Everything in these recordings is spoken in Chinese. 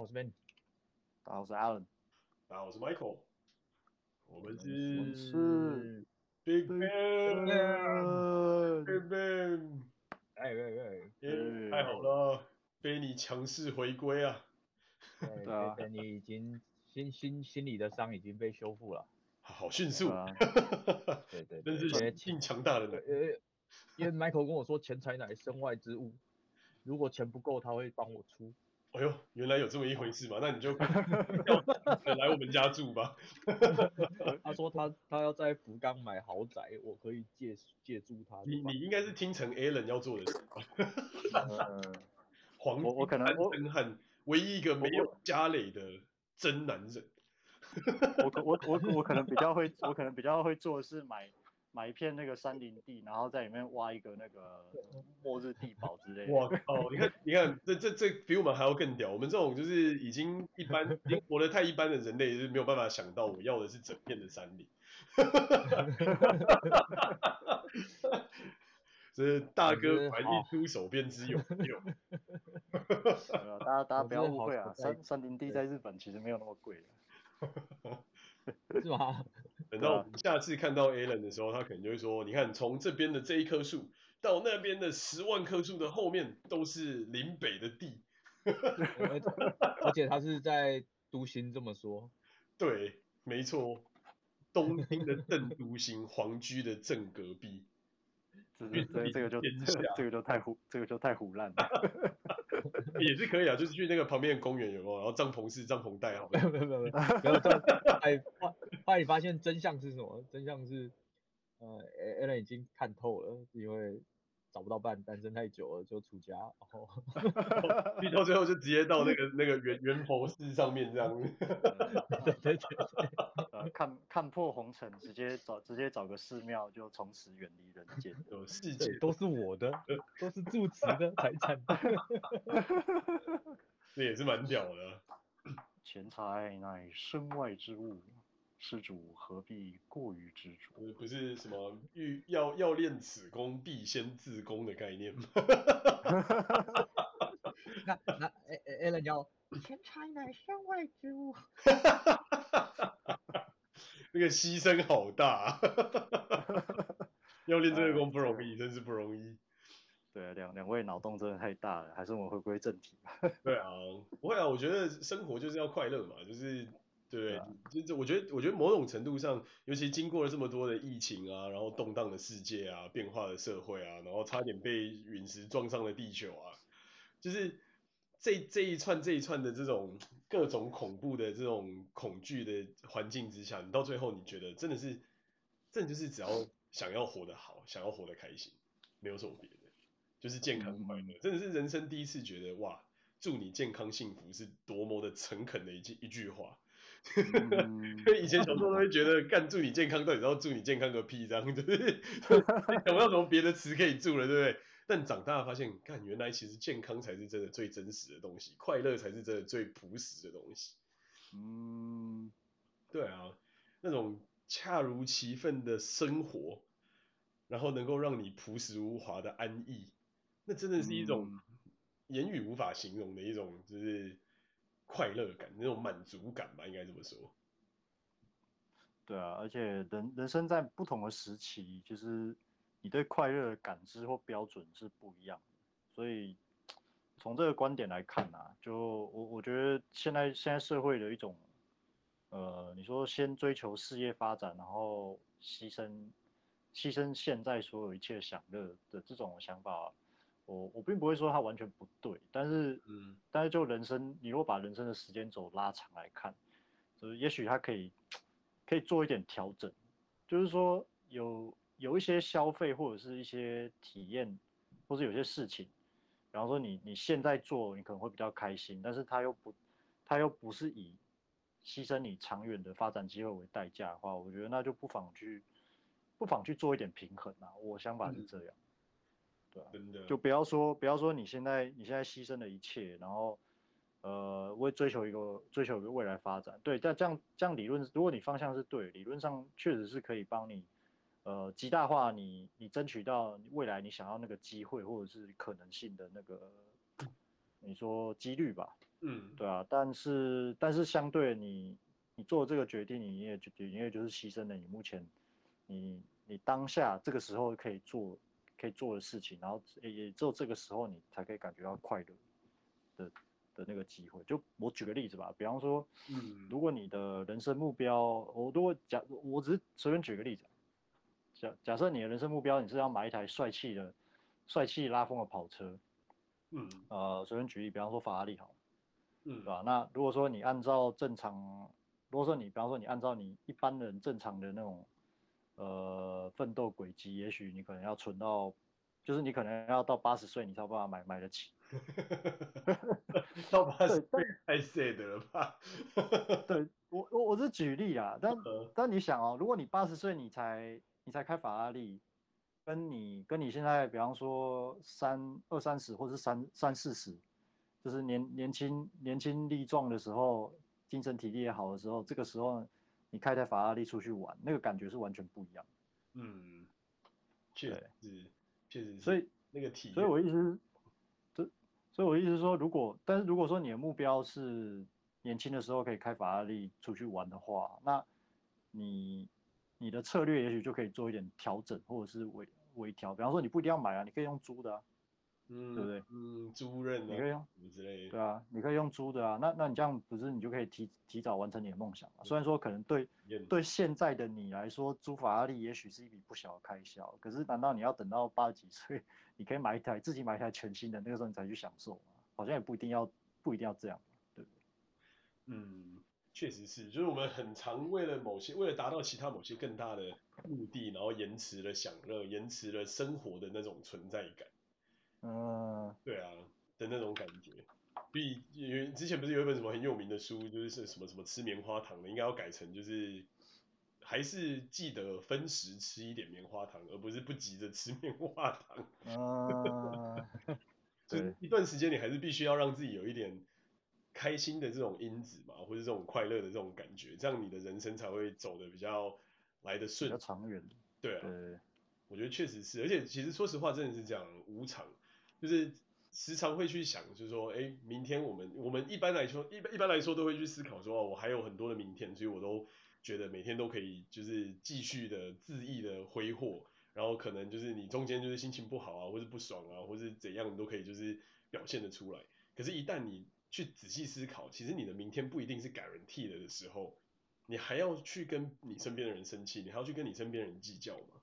我是 Ben，大家好，我是 Alan，大家好，我是 Michael，我们是，Big Ben，Big Ben，哎哎哎，太好了，被你强势回归啊！对啊，你已经心心心里的伤已经被修复了，好迅速。啊！对对，真是挺强大的。呃，因为 Michael 跟我说钱财乃身外之物，如果钱不够，他会帮我出。哎呦，原来有这么一回事嘛？那你就 要来我们家住吧。他说他他要在福冈买豪宅，我可以借借住他。你你应该是听成 Alan 要做的事吧？嗯，黄我我可能真汉，唯一一个没有家累的真男人。我我我我可能比较会，我可能比较会做的是买。买一片那个山林地，然后在里面挖一个那个末日地堡之类的。哇靠！你看，你看，这这这比我们还要更屌。我们这种就是已经一般，已经活得太一般的人类是没有办法想到，我要的是整片的山林。哈哈哈哈哈！这是大哥怀一出手便知有用。大家大家不要误会啊，山山林地在日本其实没有那么贵的。是吗？等到下次看到 Alan 的时候，他可能就会说：“你看，从这边的这一棵树到那边的十万棵树的后面，都是林北的地。”而且他是在都心这么说。对，没错，东京的邓都心，皇居的正隔壁。这这这个就这个就太胡，这个就太唬烂了。也是可以啊，就是去那个旁边的公园有没有？然后帐篷是帐篷带好。没有没有没有没有。然后哎，后来你发现真相是什么？真相是，呃，Alan 已经看透了，因为找不到伴，单身太久了就出家，然后，逼到最后就直接到那个那个圆圆佛寺上面这样子。对对对。看看破红尘，直接找直接找个寺庙，就从此远离有世界都是我的，都是住持的财产。这也是蛮屌的。钱财乃身外之物，施主何必过于执着？不是什么欲要要练此功，必先自宫的概念吗？那那哎哎，Alan 要 钱财乃身外之物。那个牺牲好大，要练这个功不容易，真是不容易。对啊，两两位脑洞真的太大了，还是我们回归正题吧。对啊，不会啊，我觉得生活就是要快乐嘛，就是对？就是我觉得，我觉得某种程度上，尤其经过了这么多的疫情啊，然后动荡的世界啊，变化的社会啊，然后差点被陨石撞上了地球啊，就是。这这一串这一串的这种各种恐怖的这种恐惧的环境之下，你到最后你觉得真的是，真的就是只要想要活得好，想要活得开心，没有什么别的，就是健康快乐，真的是人生第一次觉得哇，祝你健康幸福是多么的诚恳的一句一句话。因为以前小时候都会觉得干祝你健康，到底要祝你健康个屁这样子，想不到什么别的词可以祝了，对不对？但长大发现，看原来其实健康才是真的最真实的东西，快乐才是真的最朴实的东西。嗯，对啊，那种恰如其分的生活，然后能够让你朴实无华的安逸，那真的是一种言语无法形容的一种，就是快乐感，那种满足感吧，应该这么说。对啊，而且人人生在不同的时期，就是。你对快乐的感知或标准是不一样的，所以从这个观点来看啊，就我我觉得现在现在社会的一种，呃，你说先追求事业发展，然后牺牲牺牲现在所有一切享乐的这种想法，我我并不会说它完全不对，但是嗯，但是就人生，你如果把人生的时间轴拉长来看，就是也许它可以可以做一点调整，就是说有。有一些消费或者是一些体验，或者有些事情，比方说你你现在做，你可能会比较开心，但是它又不，它又不是以牺牲你长远的发展机会为代价的话，我觉得那就不妨去，不妨去做一点平衡啊。我想法是这样，对啊，真的，就不要说不要说你现在你现在牺牲了一切，然后呃为追求一个追求一个未来发展，对，但这样这样理论，如果你方向是对，理论上确实是可以帮你。呃，极大化你你争取到未来你想要那个机会或者是可能性的那个，你说几率吧，嗯，对啊，但是但是相对你你做这个决定，你也就你也就是牺牲了你目前你你当下这个时候可以做可以做的事情，然后也也只有这个时候你才可以感觉到快乐的的那个机会。就我举个例子吧，比方说，嗯，如果你的人生目标，我如果假我只是随便举个例子，假假设你的人生目标你是要买一台帅气的帅气拉风的跑车。嗯，呃，随便举例，比方说法拉利好，嗯，对吧？那如果说你按照正常，如果说你，比方说你按照你一般人正常的那种，呃，奋斗轨迹，也许你可能要存到，就是你可能要到八十岁，你才有办法买买得起。到八十岁太 sad 了吧？对我我我是举例啊，但但你想哦，如果你八十岁你才你才开法拉利。跟你跟你现在，比方说三二三十，或者是三三四十，就是年年轻年轻力壮的时候，精神体力也好的时候，这个时候你开台法拉利出去玩，那个感觉是完全不一样。嗯，确实是，确实。所以那个体，所以我意思是，这，所以我意思是说，如果但是如果说你的目标是年轻的时候可以开法拉利出去玩的话，那你你的策略也许就可以做一点调整，或者是微。微调，比方说你不一定要买啊，你可以用租的啊，嗯，对不对？嗯，租赁啊，你可以用之类的，对啊，你可以用租的啊，那那你这样不是你就可以提提早完成你的梦想嘛？虽然说可能对对现在的你来说，租法拉利也许是一笔不小的开销，可是难道你要等到八十几岁，你可以买一台自己买一台全新的，那个时候你才去享受吗？好像也不一定要不一定要这样，对不对？嗯。确实是，就是我们很常为了某些，为了达到其他某些更大的目的，然后延迟了享乐，延迟了生活的那种存在感。嗯，对啊，的那种感觉。所以因为之前不是有一本什么很有名的书，就是是什么什么吃棉花糖的，应该要改成就是还是记得分时吃一点棉花糖，而不是不急着吃 棉花糖。啊，就一段时间你还是必须要让自己有一点。开心的这种因子嘛，或者这种快乐的这种感觉，这样你的人生才会走得比较来的顺，比较长远。对啊，对我觉得确实是，而且其实说实话，真的是这样无常，就是时常会去想，就是说，哎，明天我们我们一般来说，一般一般来说都会去思考说，哦，我还有很多的明天，所以我都觉得每天都可以就是继续的恣意的挥霍，然后可能就是你中间就是心情不好啊，或是不爽啊，或是怎样，你都可以就是表现得出来。可是，一旦你去仔细思考，其实你的明天不一定是 guarantee 的的时候，你还要去跟你身边的人生气，你还要去跟你身边人计较吗？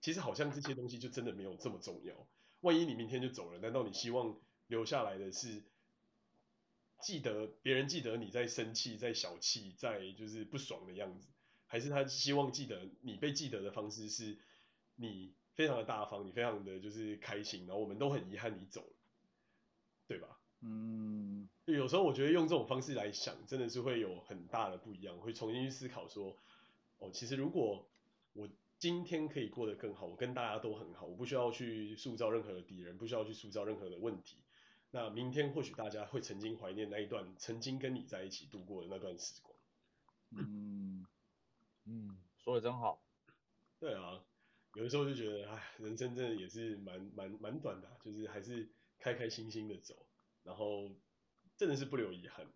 其实好像这些东西就真的没有这么重要。万一你明天就走了，难道你希望留下来的是记得别人记得你在生气、在小气、在就是不爽的样子，还是他希望记得你被记得的方式是你非常的大方，你非常的就是开心，然后我们都很遗憾你走了，对吧？嗯，有时候我觉得用这种方式来想，真的是会有很大的不一样，会重新去思考说，哦，其实如果我今天可以过得更好，我跟大家都很好，我不需要去塑造任何的敌人，不需要去塑造任何的问题，那明天或许大家会曾经怀念那一段曾经跟你在一起度过的那段时光。嗯嗯，说的真好。对啊，有的时候就觉得，哎，人生真的也是蛮蛮蛮短的，就是还是开开心心的走。然后真的是不留遗憾。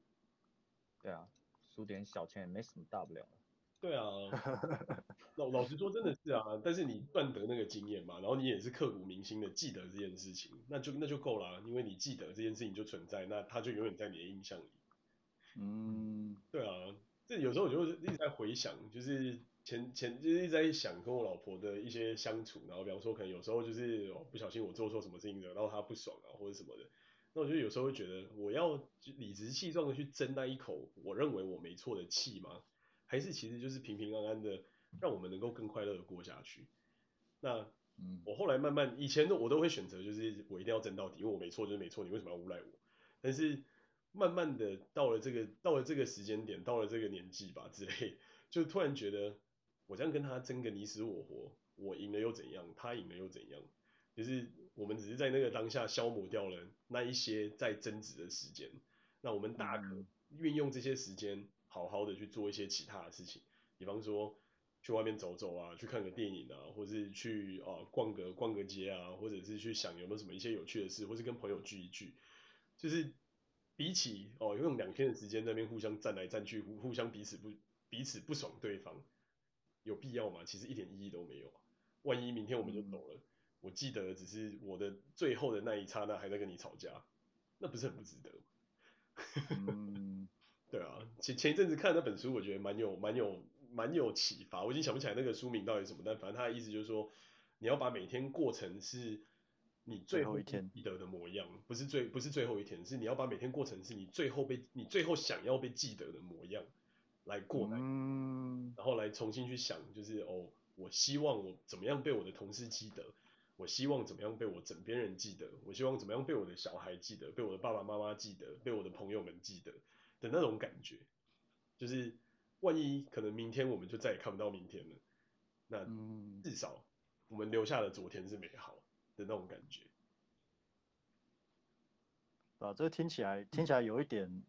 对啊，输点小钱也没什么大不了。对啊，老老实说真的是啊，但是你赚得那个经验嘛，然后你也是刻骨铭心的记得这件事情，那就那就够了，因为你记得这件事情就存在，那它就永远在你的印象里。嗯，对啊，这有时候我就一直在回想，就是前前就是一直在想跟我老婆的一些相处，然后比方说可能有时候就是哦不小心我做错什么事情惹到她不爽啊或者什么的。那我就有时候会觉得，我要理直气壮的去争那一口我认为我没错的气吗？还是其实就是平平安安的，让我们能够更快乐的过下去？那，我后来慢慢，以前的我都会选择，就是我一定要争到底，因为我没错就是没错，你为什么要诬赖我？但是慢慢的到了这个到了这个时间点，到了这个年纪吧之类，就突然觉得，我这样跟他争个你死我活，我赢了又怎样？他赢了又怎样？就是我们只是在那个当下消磨掉了那一些在争执的时间，那我们大可运用这些时间，好好的去做一些其他的事情，比方说去外面走走啊，去看个电影啊，或是去啊逛个逛个街啊，或者是去想有没有什么一些有趣的事，或是跟朋友聚一聚，就是比起哦用两天的时间那边互相站来站去，互互相彼此不彼此不爽对方，有必要吗？其实一点意义都没有。万一明天我们就走了，嗯、我记得只是我的最后的那一刹那还在跟你吵架，那不是很不值得吗？嗯、对啊，前前一阵子看那本书，我觉得蛮有蛮有蛮有启发。我已经想不起来那个书名到底是什么，但反正他的意思就是说，你要把每天过成是。你最后一天记得的模样，不是最不是最后一天，是你要把每天过成是你最后被你最后想要被记得的模样来过来，嗯、然后来重新去想，就是哦，我希望我怎么样被我的同事记得，我希望怎么样被我枕边人记得，我希望怎么样被我的小孩记得，被我的爸爸妈妈记得，被我的朋友们记得的那种感觉，就是万一可能明天我们就再也看不到明天了，那至少我们留下的昨天是美好的那种感觉，啊，这个听起来听起来有一点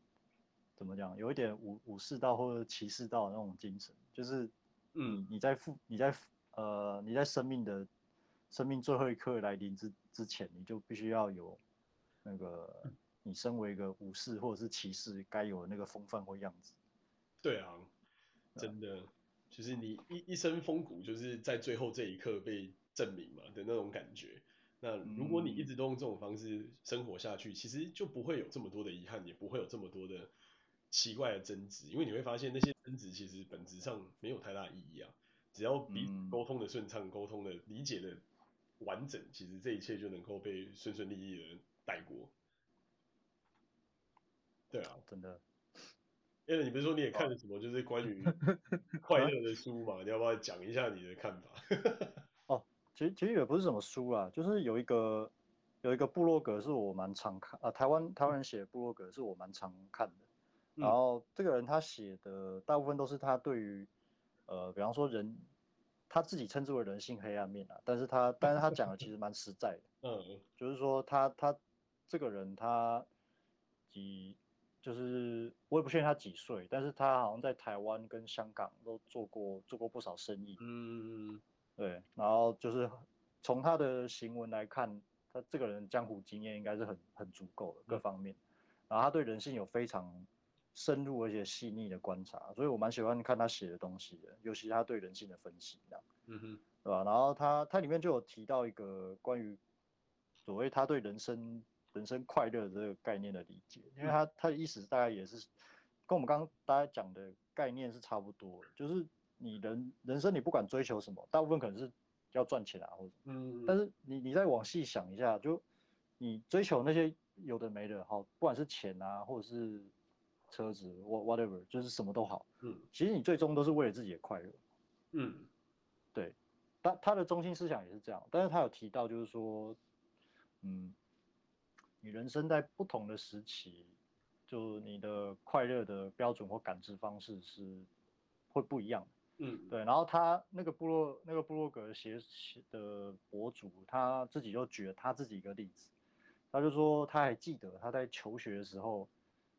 怎么讲？有一点武武士道或者骑士道的那种精神，就是，嗯，你在复你在呃你在生命的生命最后一刻来临之之前，你就必须要有那个你身为一个武士或者是骑士该有的那个风范或样子。对啊，真的，啊、就是你一一身风骨，就是在最后这一刻被证明嘛的那种感觉。那如果你一直都用这种方式生活下去，其实就不会有这么多的遗憾，也不会有这么多的奇怪的争执，因为你会发现那些争执其实本质上没有太大意义啊。只要彼此沟通的顺畅，沟通的理解的完整，其实这一切就能够被顺顺利利的带过。对啊，真的。因为你不是说你也看了什么就是关于快乐的书嘛？你要不要讲一下你的看法？哦其实其实也不是什么书啦，就是有一个有一个部落格是我蛮常看啊，台湾台湾人写的部落格是我蛮常看的。然后这个人他写的大部分都是他对于呃，比方说人他自己称之为人性黑暗面啊，但是他但是他讲的其实蛮实在的。嗯，就是说他他这个人他几就是我也不确定他几岁，但是他好像在台湾跟香港都做过做过不少生意。嗯。对，然后就是从他的行文来看，他这个人江湖经验应该是很很足够的各方面，嗯、然后他对人性有非常深入而且细腻的观察，所以我蛮喜欢看他写的东西的，尤其他对人性的分析这样，嗯哼，对吧？然后他他里面就有提到一个关于所谓他对人生人生快乐的这个概念的理解，因为他他的意思大概也是跟我们刚刚大家讲的概念是差不多的，就是。你人人生你不管追求什么，大部分可能是要赚钱啊，或者嗯，但是你你再往细想一下，就你追求那些有的没的，好，不管是钱啊，或者是车子，whatever，就是什么都好，嗯，其实你最终都是为了自己的快乐，嗯，对，他他的中心思想也是这样，但是他有提到就是说，嗯，你人生在不同的时期，就你的快乐的标准或感知方式是会不一样的。嗯，对，然后他那个部落那个部落格写写的博主，他自己就举了他自己一个例子，他就说他还记得他在求学的时候，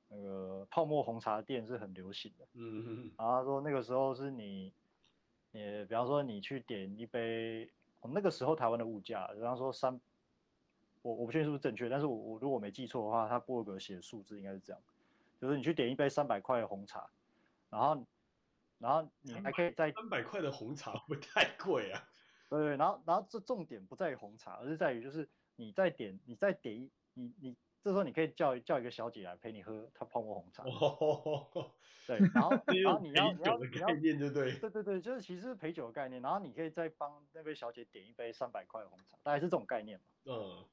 那个泡沫红茶店是很流行的，嗯嗯，然后他说那个时候是你，你比方说你去点一杯，哦、那个时候台湾的物价，比方说三，我我不确定是不是正确，但是我我如果没记错的话，他部落格写的数字应该是这样，就是你去点一杯三百块的红茶，然后。然后你还可以再三百块的红茶会不会太贵啊？对 对，然后然后这重点不在于红茶，而是在于就是你再点你再点一你你这时候你可以叫叫一个小姐来陪你喝她泡沫红茶。哦。对，然后 然后你要你要你要概念就对。对对对，就是其实是陪酒的概念，然后你可以再帮那位小姐点一杯三百块的红茶，大概是这种概念嘛。嗯。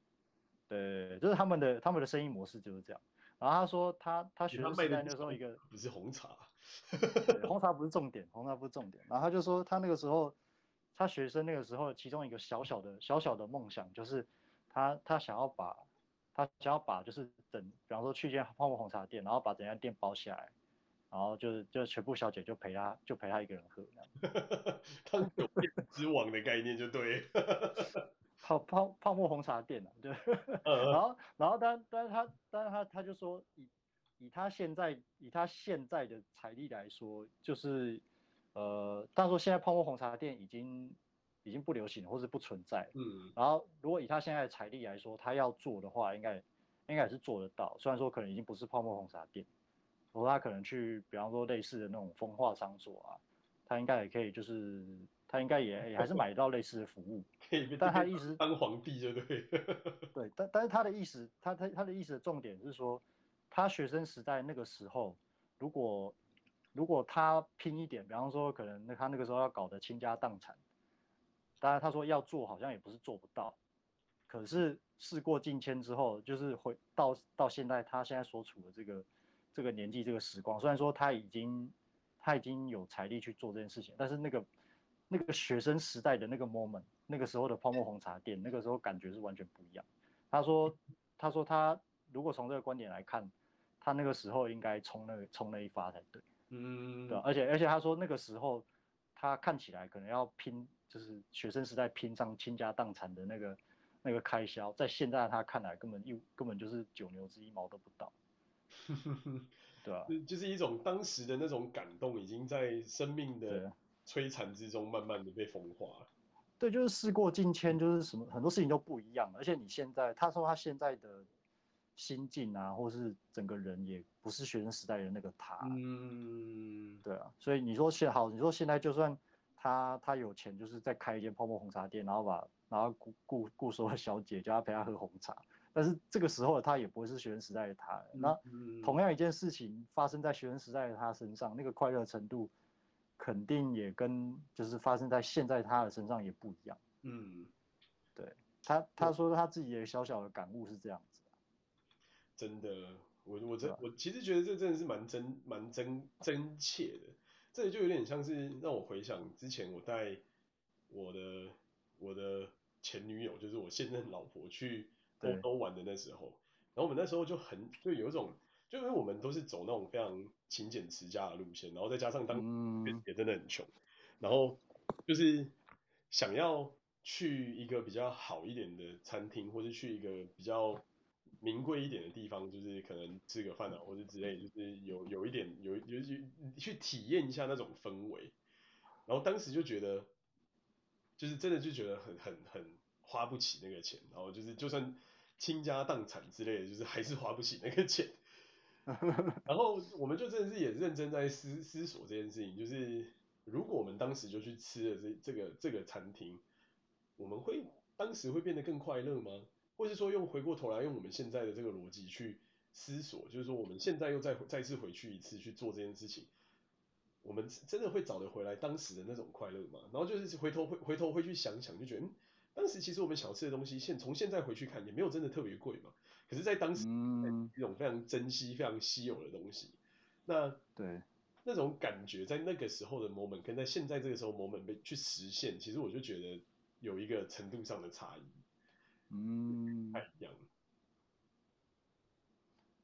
对，就是他们的他们的生意模式就是这样。然后他说他他学生时代那时候一个不是红茶。红茶不是重点，红茶不是重点。然后他就说，他那个时候，他学生那个时候，其中一个小小的小小的梦想，就是他他想要把，他想要把，就是等，比方说去一间泡沫红茶店，然后把整家店包起来，然后就是就全部小姐就陪他，就陪他一个人喝，这样。他是酒店之王的概念就对。泡泡泡沫红茶店啊，对。然后然后但但是他但是他他就说以。以他现在以他现在的财力来说，就是，呃，他说现在泡沫红茶店已经已经不流行了，或是不存在。嗯。然后如果以他现在的财力来说，他要做的话，应该应该也是做得到。虽然说可能已经不是泡沫红茶店，不过他可能去，比方说类似的那种风化场所啊，他应该也可以，就是他应该也也还是买到类似的服务。但他意思当皇帝就对。对，但但是他的意思，他他他的意思的重点是说，他学生时代那个时候，如果如果他拼一点，比方说可能那他那个时候要搞得倾家荡产，当然他说要做好像也不是做不到，可是事过境迁之后，就是回到到现在他现在所处的这个这个年纪这个时光，虽然说他已经他已经有财力去做这件事情，但是那个那个学生时代的那个 moment，那个时候的泡沫红茶店，那个时候感觉是完全不一样。他说他说他如果从这个观点来看，他那个时候应该冲那个冲那一发才对。嗯，对，而且而且他说那个时候他看起来可能要拼，就是学生时代拼上倾家荡产的那个那个开销，在现在他看来根本一根本就是九牛之一毛都不到，对啊，就是一种当时的那种感动，已经在生命的摧残之中慢慢的被风化。对，就是事过境迁，就是什么很多事情都不一样，而且你现在他说他现在的。心境啊，或是整个人也不是学生时代的那个他，嗯，对啊，所以你说现好，你说现在就算他他有钱，就是在开一间泡沫红茶店，然后把然后雇雇雇所有小姐叫他陪他喝红茶，但是这个时候的他也不会是学生时代的他。那同样一件事情发生在学生时代的他身上，那个快乐程度肯定也跟就是发生在现在他的身上也不一样。嗯，对他他说他自己的小小的感悟是这样子。真的，我我真我其实觉得这真的是蛮真蛮真真切的，这就有点像是让我回想之前我带我的我的前女友，就是我现任老婆去欧洲玩的那时候，然后我们那时候就很就有一种，就因为我们都是走那种非常勤俭持家的路线，然后再加上当时也真的很穷，然后就是想要去一个比较好一点的餐厅，或是去一个比较。名贵一点的地方，就是可能吃个饭啊，或者之类，就是有有一点有有去去体验一下那种氛围。然后当时就觉得，就是真的就觉得很很很花不起那个钱，然后就是就算倾家荡产之类的，就是还是花不起那个钱。然后我们就真的是也认真在思思索这件事情，就是如果我们当时就去吃了这这个这个餐厅，我们会当时会变得更快乐吗？或是说用回过头来用我们现在的这个逻辑去思索，就是说我们现在又再再次回去一次去做这件事情，我们真的会找得回来当时的那种快乐吗？然后就是回头回回头会去想想，就觉得嗯，当时其实我们想吃的东西，现从现在回去看也没有真的特别贵嘛。可是，在当时嗯一种非常珍惜、非常稀有的东西，那对那种感觉，在那个时候的 moment 跟在现在这个时候 moment 被去实现，其实我就觉得有一个程度上的差异。嗯，太一样了。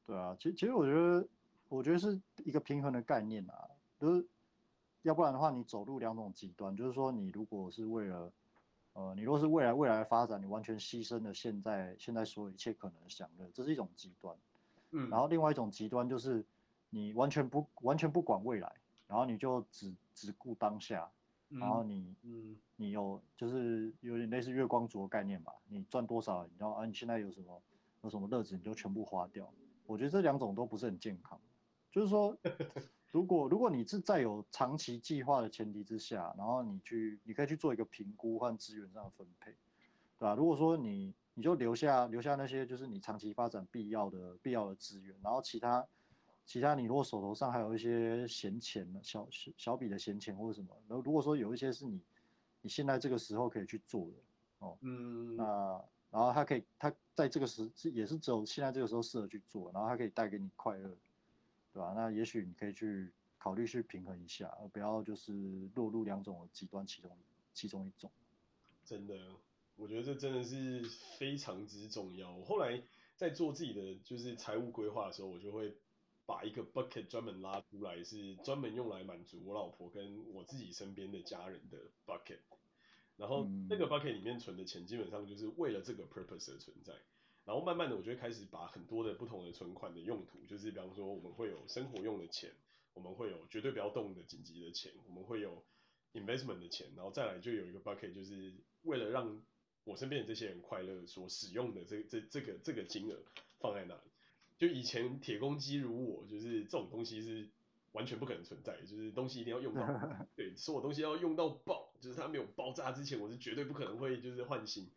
对啊，其实其实我觉得，我觉得是一个平衡的概念啊，就是要不然的话，你走路两种极端，就是说你如果是为了，呃，你如果是未来未来的发展，你完全牺牲了现在现在所有一切可能的享乐，这是一种极端。嗯，然后另外一种极端就是你完全不完全不管未来，然后你就只只顾当下。然后你，嗯，你有就是有点类似月光族的概念吧？你赚多少，然后啊，你现在有什么有什么乐子，你就全部花掉。我觉得这两种都不是很健康。就是说，如果如果你是在有长期计划的前提之下，然后你去，你可以去做一个评估和资源上的分配，对吧？如果说你你就留下留下那些就是你长期发展必要的必要的资源，然后其他。其他你如果手头上还有一些闲钱，小小小笔的闲钱或者什么，然后如果说有一些是你你现在这个时候可以去做的哦，嗯，那然后它可以它在这个时是也是只有现在这个时候适合去做，然后它可以带给你快乐，对吧？那也许你可以去考虑去平衡一下，而不要就是落入两种极端其中其中一种。真的，我觉得这真的是非常之重要。我后来在做自己的就是财务规划的时候，我就会。把一个 bucket 专门拉出来，是专门用来满足我老婆跟我自己身边的家人的 bucket。然后那个 bucket 里面存的钱，基本上就是为了这个 purpose 而存在。然后慢慢的，我就会开始把很多的不同的存款的用途，就是比方说我们会有生活用的钱，我们会有绝对不要动的紧急的钱，我们会有 investment 的钱，然后再来就有一个 bucket，就是为了让我身边的这些人快乐所使用的这这这个这个金额。放在那里。就以前铁公鸡如我，就是这种东西是完全不可能存在，就是东西一定要用到，对，所有东西要用到爆，就是它没有爆炸之前，我是绝对不可能会就是换新。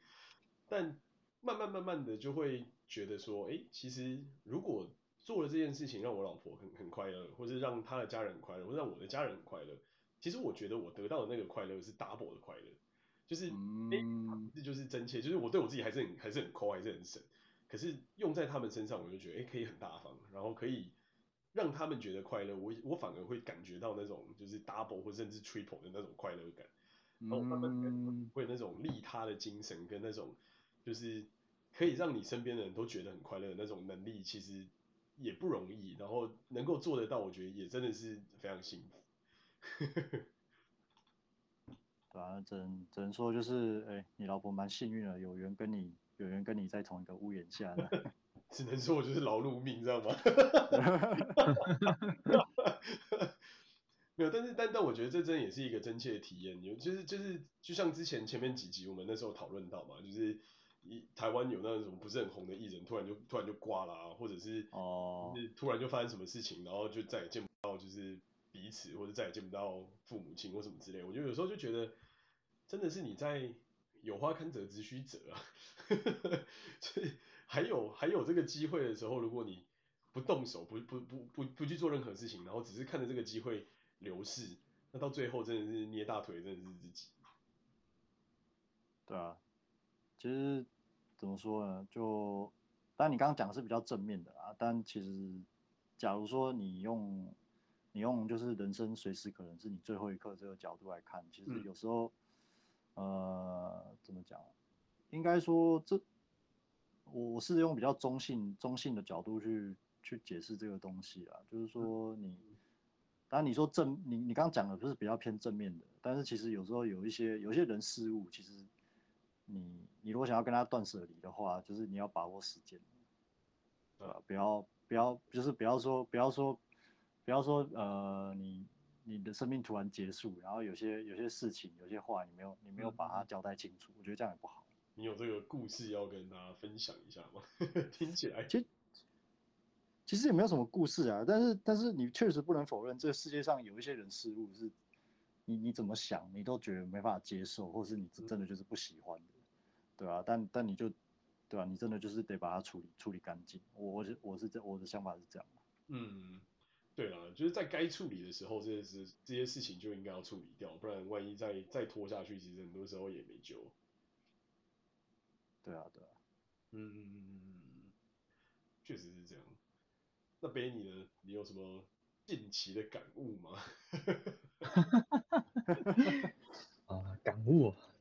但慢慢慢慢的就会觉得说，哎，其实如果做了这件事情让我老婆很很快乐，或是让她的家人很快乐，或是让我的家人很快乐，其实我觉得我得到的那个快乐是 double 的快乐，就是哎，这就是真切，就是我对我自己还是很还是很抠，还是很省，可是用在他们身上，我就觉得哎，可以很大方，然后可以让他们觉得快乐，我我反而会感觉到那种就是 double 或甚至 triple 的那种快乐感，然后慢慢会那种利他的精神跟那种。就是可以让你身边的人都觉得很快乐的那种能力，其实也不容易。然后能够做得到，我觉得也真的是非常幸福。对啊，只能只能说就是，哎、欸，你老婆蛮幸运的，有缘跟你有缘跟你在同一个屋檐下的。只能说我就是劳碌命，知道吗？没有，但是但但我觉得这真的也是一个真切的体验。有就是就是就像之前前面几集我们那时候讨论到嘛，就是。一台湾有那种不是很红的艺人，突然就突然就挂了啊，或者是哦，是突然就发生什么事情，然后就再也见不到就是彼此，或者再也见不到父母亲或什么之类。我觉得有时候就觉得，真的是你在有花堪折直须折啊，所 以还有还有这个机会的时候，如果你不动手，不不不不不去做任何事情，然后只是看着这个机会流逝，那到最后真的是捏大腿，真的是自己。对啊。其实怎么说呢？就当然你刚刚讲的是比较正面的啊，但其实假如说你用你用就是人生随时可能是你最后一刻这个角度来看，其实有时候、嗯、呃怎么讲？应该说这我是用比较中性中性的角度去去解释这个东西啊，就是说你当然你说正你你刚刚讲的就是比较偏正面的，但是其实有时候有一些有一些人事物其实。你你如果想要跟他断舍离的话，就是你要把握时间，对吧？不要不要就是不要说不要说不要说呃你你的生命突然结束，然后有些有些事情有些话你没有你没有把它交代清楚，嗯、我觉得这样也不好。你有这个故事要跟大家分享一下吗？听起来其实其实也没有什么故事啊，但是但是你确实不能否认，这个世界上有一些人事物是你你怎么想你都觉得没办法接受，或是你真的就是不喜欢的。嗯对啊，但但你就，对啊，你真的就是得把它处理处理干净。我我是我是这我的想法是这样。嗯，对啊，就是在该处理的时候，这些事这些事情就应该要处理掉，不然万一再再拖下去，其实很多时候也没救。对啊，对啊。嗯嗯嗯嗯，确实是这样。那贝你呢？你有什么近期的感悟吗？啊，感悟，嗯。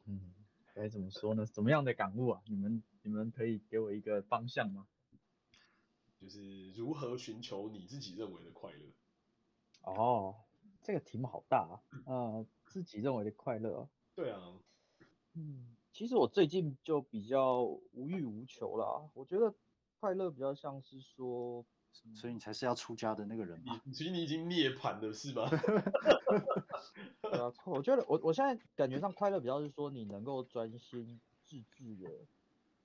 该怎么说呢？怎么样的感悟啊？你们你们可以给我一个方向吗？就是如何寻求你自己认为的快乐？哦，这个题目好大啊！呃，自己认为的快乐。对啊。嗯，其实我最近就比较无欲无求啦。我觉得快乐比较像是说。所以你才是要出家的那个人吗？其实你已经涅槃了，是吧？对啊，我觉得我我现在感觉上快乐比较是说你能够专心致志的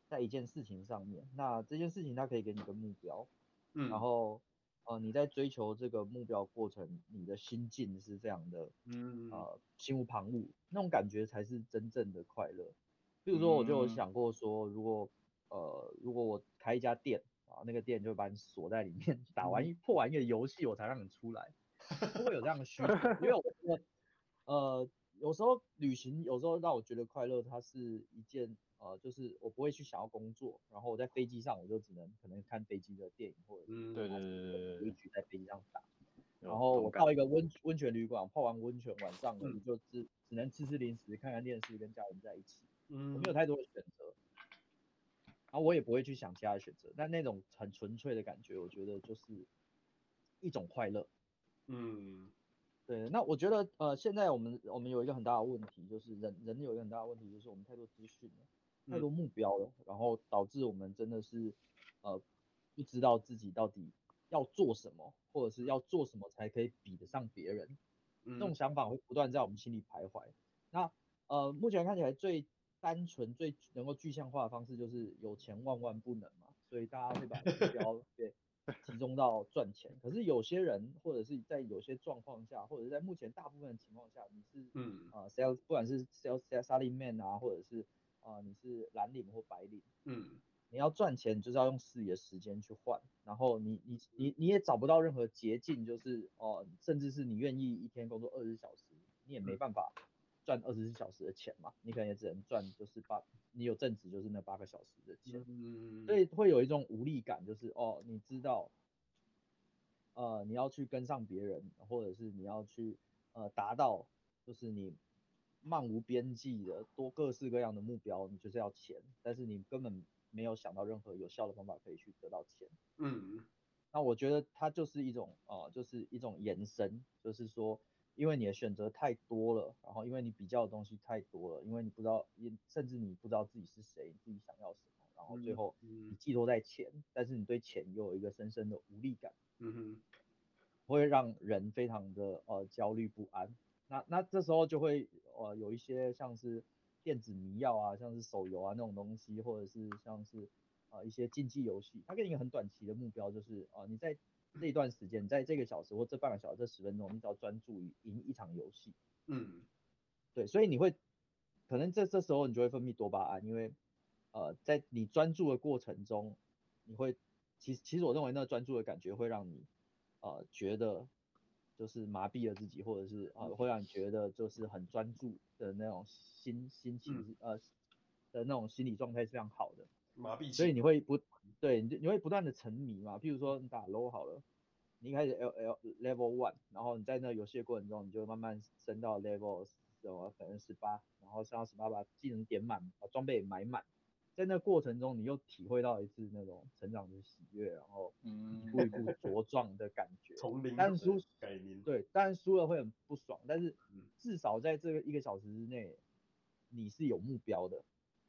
在一件事情上面，那这件事情它可以给你个目标，嗯，然后呃你在追求这个目标过程，你的心境是这样的，嗯呃心无旁骛，那种感觉才是真正的快乐。比如说我就有想过说，如果呃如果我开一家店。啊，那个店就把你锁在里面，打完一破完一个游戏，我才让你出来，不会有这样的需求。因为我觉得，呃，有时候旅行，有时候让我觉得快乐，它是一件，呃，就是我不会去想要工作，然后我在飞机上，我就只能可能看飞机的电影或者是对对对对对，一局在飞机上打。然后我到一个温温泉旅馆，泡完温泉，晚上了，你就只只能吃吃零食，看看电视，跟家人在一起，嗯，我没有太多的选择。然后我也不会去想其他的选择，但那种很纯粹的感觉，我觉得就是一种快乐。嗯，对。那我觉得呃，现在我们我们有一个很大的问题，就是人人有一个很大的问题，就是我们太多资讯了，太多目标了，嗯、然后导致我们真的是呃不知道自己到底要做什么，或者是要做什么才可以比得上别人。嗯、这种想法会不断在我们心里徘徊。那呃，目前看起来最单纯最能够具象化的方式就是有钱万万不能嘛，所所以大家会把目标 对集中到赚钱。可是有些人或者是在有些状况下，或者在目前大部分的情况下，你是嗯啊、呃、sales 不管是 sales salaryman 啊，或者是啊、呃、你是蓝领或白领，嗯，你要赚钱就是要用自己的时间去换，然后你你你你也找不到任何捷径，就是哦、呃，甚至是你愿意一天工作二十小时，你也没办法。赚二十四小时的钱嘛，你可能也只能赚就是八，你有正职就是那八个小时的钱，嗯、所以会有一种无力感，就是哦，你知道，呃，你要去跟上别人，或者是你要去呃达到，就是你漫无边际的多各式各样的目标，你就是要钱，但是你根本没有想到任何有效的方法可以去得到钱。嗯，那我觉得它就是一种呃，就是一种延伸，就是说。因为你的选择太多了，然后因为你比较的东西太多了，因为你不知道，甚至你不知道自己是谁，自己想要什么，然后最后你寄托在钱，但是你对钱又有一个深深的无力感，嗯哼，会让人非常的呃焦虑不安。那那这时候就会呃有一些像是电子迷药啊，像是手游啊那种东西，或者是像是呃一些竞技游戏，它给你一个很短期的目标，就是啊、呃、你在。这一段时间，在这个小时或这半个小时、这十分钟，你只要专注于赢一场游戏。嗯，对，所以你会，可能这这时候你就会分泌多巴胺，因为，呃，在你专注的过程中，你会，其实其实我认为那个专注的感觉会让你，呃，觉得就是麻痹了自己，或者是呃，会让你觉得就是很专注的那种心心情，呃的那种心理状态是非常好的。麻痹，所以你会不，对，你就你会不断的沉迷嘛，譬如说你打 low 好了，你一开始 L L level one，然后你在那个游戏的过程中，你就会慢慢升到 level 什么可能十八，然后升到十八把技能点满，把装备也买满，在那过程中你又体会到一次那种成长的喜悦，然后一步一步茁壮的感觉。从零但输改名。对，但是输了会很不爽，但是至少在这个一个小时之内，你是有目标的，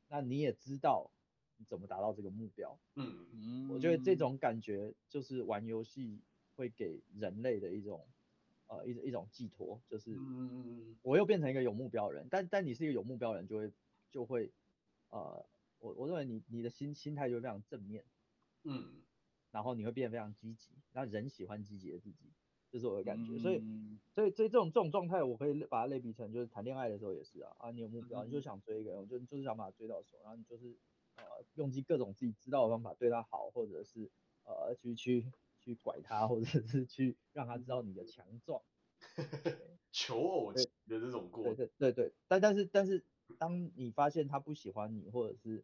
那你也知道。你怎么达到这个目标？嗯。嗯，我觉得这种感觉就是玩游戏会给人类的一种呃一一种寄托，就是我又变成一个有目标的人，但但你是一个有目标的人，就会就会呃我我认为你你的心心态就会非常正面，嗯，然后你会变得非常积极，那人喜欢积极的自己，这是我的感觉，所以所以所以这种这种状态，我可以把它类比成就是谈恋爱的时候也是啊啊，你有目标，你就想追一个人，我就就是想把他追到手，然后你就是。呃，用尽各种自己知道的方法对他好，或者是呃去去去拐他，或者是去让他知道你的强壮，求偶的这种过程。对对对对，但但是但是当你发现他不喜欢你，或者是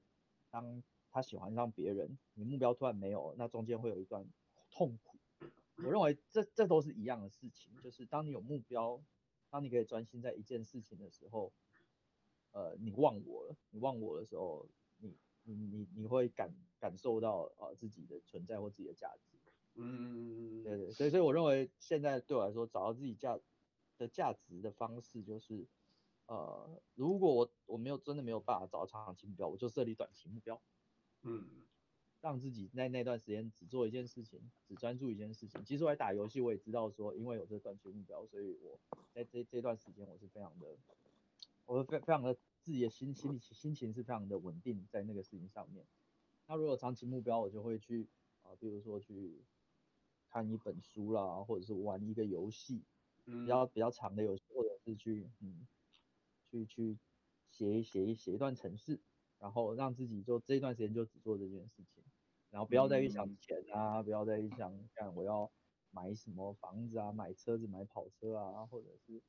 当他喜欢上别人，你目标突然没有，那中间会有一段痛苦。我认为这这都是一样的事情，就是当你有目标，当你可以专心在一件事情的时候，呃，你忘我了，你忘我的时候，你。你会感感受到呃自己的存在或自己的价值，嗯，对对，所以所以我认为现在对我来说找到自己价的价值的方式就是，呃，如果我我没有真的没有办法找到长期目标，我就设立短期目标，嗯，让自己在那段时间只做一件事情，只专注一件事情。其实我在打游戏，我也知道说，因为有这个短期目标，所以我在这这段时间我是非常的，我是非非常的。自己的心心理心情是非常的稳定在那个事情上面。那如果长期目标，我就会去啊、呃，比如说去看一本书啦，或者是玩一个游戏，比较比较长的游戏，或者是去嗯，去去写一写一写一段程式，然后让自己就这一段时间就只做这件事情，然后不要再去想钱啊，不要再去想看我要买什么房子啊，买车子买跑车啊，或者是。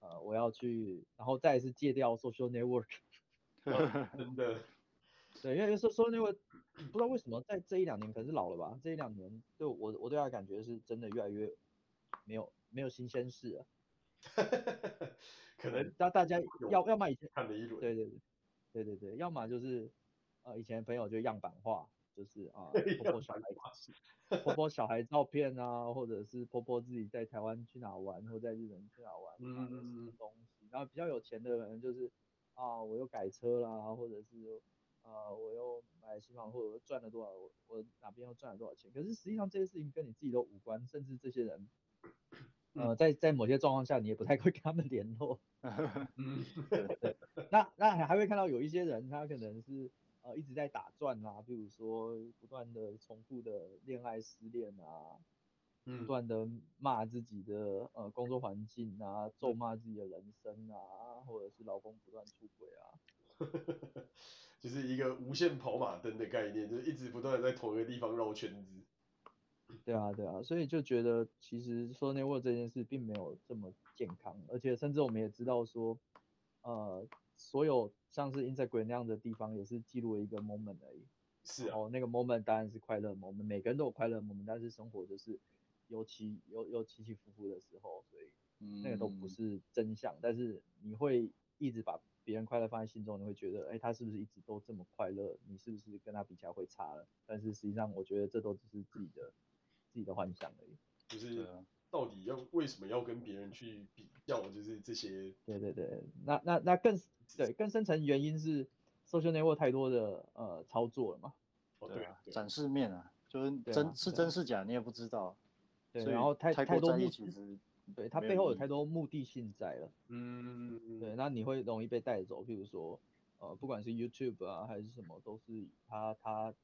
呃，我要去，然后再是戒掉 social network，真的，对，因为 social network 不知道为什么在这一两年可能是老了吧，这一两年对我我对他的感觉是真的越来越没有没有新鲜事了，可能大大家要要么以前看了一轮，对对对对对对，要么就是呃以前朋友就样板化。就是啊，婆婆小孩，婆婆小孩照片啊，或者是婆婆自己在台湾去哪玩，或在日本去哪玩，嗯嗯东西。然后比较有钱的人就是啊，我又改车啦，或者是啊，我又买新房，或者我赚了多少，我我哪边又赚了多少钱。可是实际上这些事情跟你自己都无关，甚至这些人，呃，在在某些状况下你也不太会跟他们联络。那那还会看到有一些人，他可能是。呃一直在打转啊，比如说不断的重复的恋爱失恋啊，不断的骂自己的呃工作环境啊，咒骂自己的人生啊，或者是老公不断出轨啊，就是一个无限跑马灯的概念，就是一直不断的在同一个地方绕圈子。对啊，对啊，所以就觉得其实 social network 这件事并没有这么健康，而且甚至我们也知道说，呃，所有像是 Instagram 那样的地方也是记录了一个 moment 而已。是啊。哦，那个 moment 当然是快乐 moment，每个人都有快乐 moment，但是生活就是有起有有起起伏伏的时候，所以那个都不是真相。嗯、但是你会一直把别人快乐放在心中，你会觉得，哎，他是不是一直都这么快乐？你是不是跟他比起来会差了？但是实际上，我觉得这都只是自己的。自己的幻想而已，就是到底要为什么要跟别人去比较，就是这些。对对对，那那那更对更深层原因是 social network 太多的呃操作了嘛。哦对啊，展示面啊，就是真是真是假你也不知道。对，然后太太多目的，对它背后有太多目的性在了。嗯嗯对，那你会容易被带走，譬如说呃不管是 YouTube 啊还是什么，都是他他。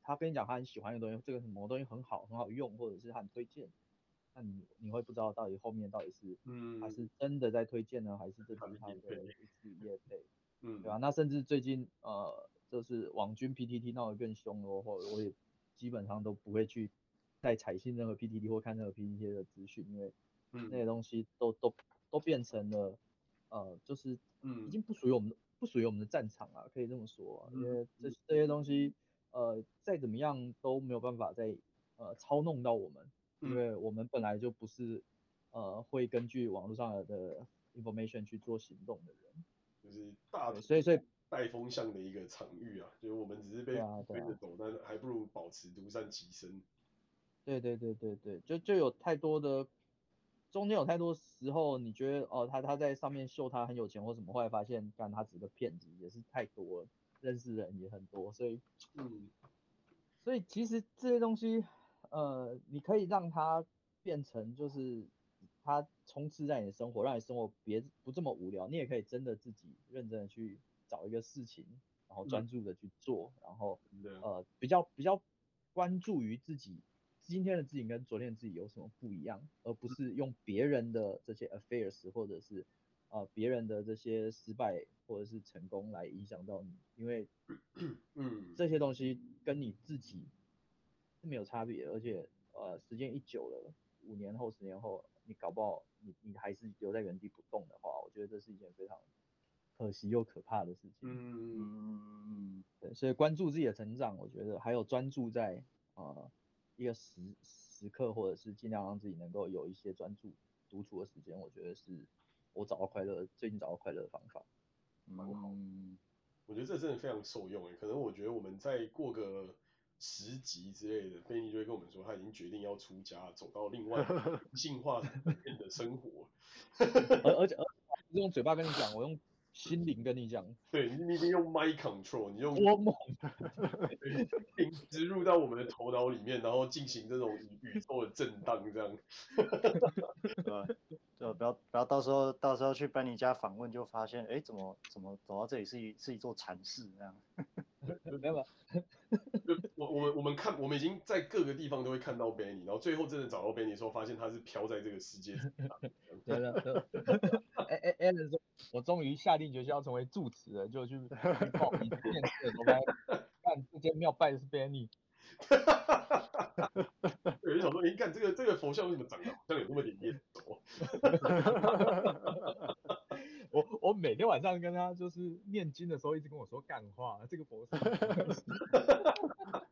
他跟你讲他很喜欢的东西，这个什么东西很好，很好用，或者是他很推荐，那你你会不知道到底后面到底是，嗯，还是真的在推荐呢，还是这只是他的一次业配，嗯，对吧？那甚至最近呃，就是网军 PTT 闹得更凶了，或我也基本上都不会去再采信任何 PTT 或看任何 PTT 的资讯，因为那些东西都都都变成了呃，就是嗯已经不属于我们不属于我们的战场啊，可以这么说啊，因为这这些东西。呃，再怎么样都没有办法再呃操弄到我们，因为我们本来就不是呃会根据网络上的 information 去做行动的人，就是大所以所以带风向的一个场域啊，就是我们只是被推着走，但还不如保持独善其身。对对对对对，就就有太多的中间有太多时候，你觉得哦、呃、他他在上面秀他很有钱或什么，后来发现干他只是个骗子，也是太多了。认识人也很多，所以，嗯，所以其实这些东西，呃，你可以让它变成就是它充斥在你的生活，让你生活别不这么无聊。你也可以真的自己认真的去找一个事情，然后专注的去做，嗯、然后呃比较比较关注于自己今天的自己跟昨天的自己有什么不一样，而不是用别人的这些 affairs 或者是。啊、呃，别人的这些失败或者是成功来影响到你，因为，嗯，这些东西跟你自己是没有差别，而且呃，时间一久了，五年后、十年后，你搞不好你你还是留在原地不动的话，我觉得这是一件非常可惜又可怕的事情。嗯嗯嗯，对，所以关注自己的成长，我觉得还有专注在呃一个时时刻，或者是尽量让自己能够有一些专注独处的时间，我觉得是。我找到快乐，最近找到快乐的方法，蛮好。嗯，我觉得这真的非常受用诶。可能我觉得我们再过个十集之类的，贝尼就会跟我们说他已经决定要出家，走到另外灵性化的生活。而而且而用嘴巴跟你讲，我用。心灵跟你讲，对，你一定用 mind control，你用多么植 入到我们的头脑里面，然后进行这种宇宙的震荡，这样，对吧？就不要不要到时候到时候去班尼家访问，就发现，哎，怎么怎么走到这里是一是一座禅室这样？没有，我我们我们看我们已经在各个地方都会看到 Benny，然后最后真的找到 Benny 的时候，发现他是飘在这个世界上。对了，哎哎哎，说，我终于下定决心要成为住持了，就去 报名面试的时候，看这间庙拜的是 Benny。哈哈哈有人想说，你看这个这个佛像为什么长得好像有那么点眼熟？我我每天晚上跟他就是念经的时候，一直跟我说干话，这个佛像。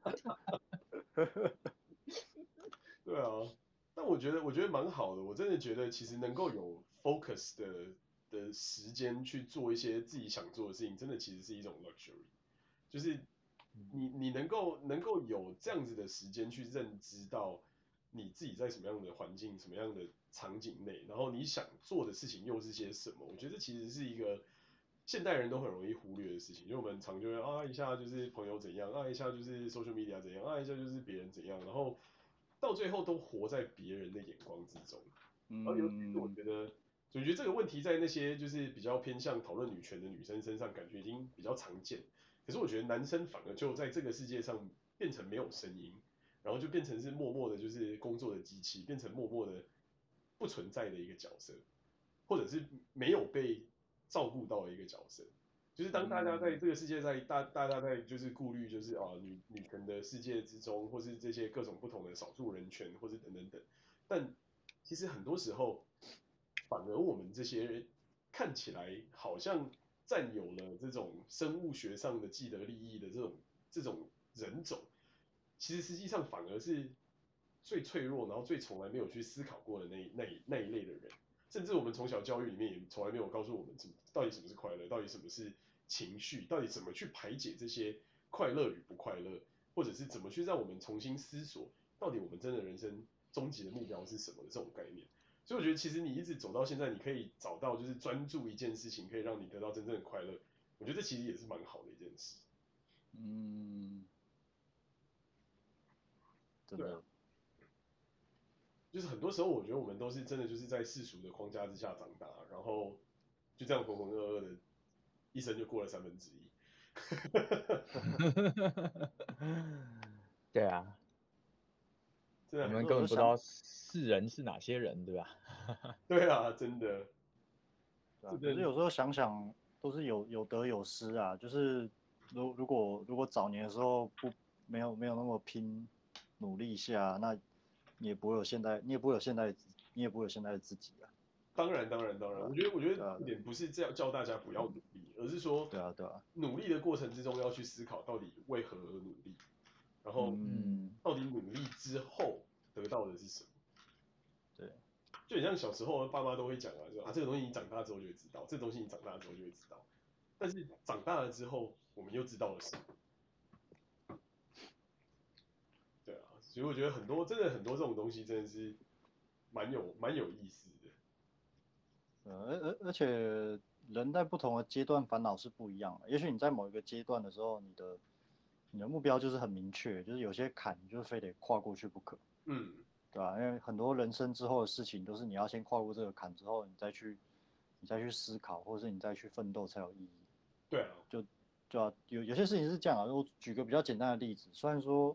对啊，但我觉得我觉得蛮好的，我真的觉得其实能够有 focus 的的时间去做一些自己想做的事情，真的其实是一种 luxury，就是你你能够能够有这样子的时间去认知到你自己在什么样的环境、什么样的场景内，然后你想做的事情又是些什么？我觉得这其实是一个现代人都很容易忽略的事情，因为我们常就会啊一下就是朋友怎样，啊一下就是 social media 怎样，啊一下就是别人怎样，然后到最后都活在别人的眼光之中。然后尤其是我觉得。我觉得这个问题在那些就是比较偏向讨论女权的女生身上，感觉已经比较常见。可是我觉得男生反而就在这个世界上变成没有声音，然后就变成是默默的，就是工作的机器，变成默默的不存在的一个角色，或者是没有被照顾到的一个角色。就是当大家在这个世界在大大家在就是顾虑就是啊女女权的世界之中，或是这些各种不同的少数人权，或是等等等，但其实很多时候，反而我们这些看起来好像占有了这种生物学上的既得利益的这种这种人种，其实实际上反而是最脆弱，然后最从来没有去思考过的那那那一类的人，甚至我们从小教育里面也从来没有告诉我们，到底什么是快乐，到底什么是。情绪到底怎么去排解这些快乐与不快乐，或者是怎么去让我们重新思索，到底我们真的人生终极的目标是什么的这种概念。所以我觉得其实你一直走到现在，你可以找到就是专注一件事情，可以让你得到真正的快乐。我觉得这其实也是蛮好的一件事。嗯，真的。就是很多时候我觉得我们都是真的就是在世俗的框架之下长大，然后就这样浑浑噩噩的。一生就过了三分之一，对啊，我们根本不知道世人是哪些人，对吧？对啊，真的。可是有时候想想，都是有有得有失啊。就是如如果如果早年的时候不没有没有那么拼努力一下，那你也不会有现在，你也不会有现在，你也不会有现在的自己啊。当然，当然，当然，我觉得，我觉得重点不是这样叫大家不要努力，而是说，对啊，对啊，努力的过程之中要去思考到底为何而努力，然后，嗯，到底努力之后得到的是什么？对，就很像小时候爸妈都会讲啊，就啊这个东西你长大之后就会知道，这个东西你长大之后就会知道，但是长大了之后我们又知道了什么？对啊，所以我觉得很多真的很多这种东西真的是蛮有蛮有意思的。而而而且人在不同的阶段烦恼是不一样的。也许你在某一个阶段的时候，你的你的目标就是很明确，就是有些坎你就非得跨过去不可。嗯，对吧？因为很多人生之后的事情都是你要先跨过这个坎之后，你再去你再去思考，或者是你再去奋斗才有意义。对啊，就就要有有些事情是这样啊。我举个比较简单的例子，虽然说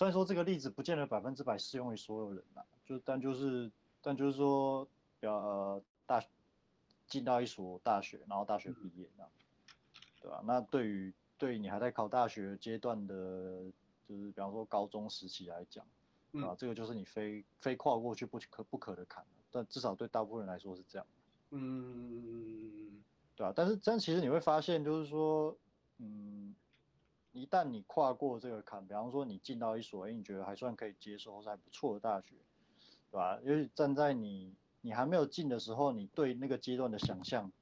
虽然说这个例子不见得百分之百适用于所有人呐，就但就是但就是说，呃大。进到一所大学，然后大学毕业，那、嗯，对吧、啊？那对于对于你还在考大学阶段的，就是比方说高中时期来讲，嗯、啊，这个就是你非非跨过去不可不可的坎，但至少对大部分人来说是这样。嗯，对啊，但是但其实你会发现，就是说，嗯，一旦你跨过这个坎，比方说你进到一所，哎，你觉得还算可以接受或者还不错的大学，对吧、啊？因为站在你。你还没有进的时候，你对那个阶段的想象，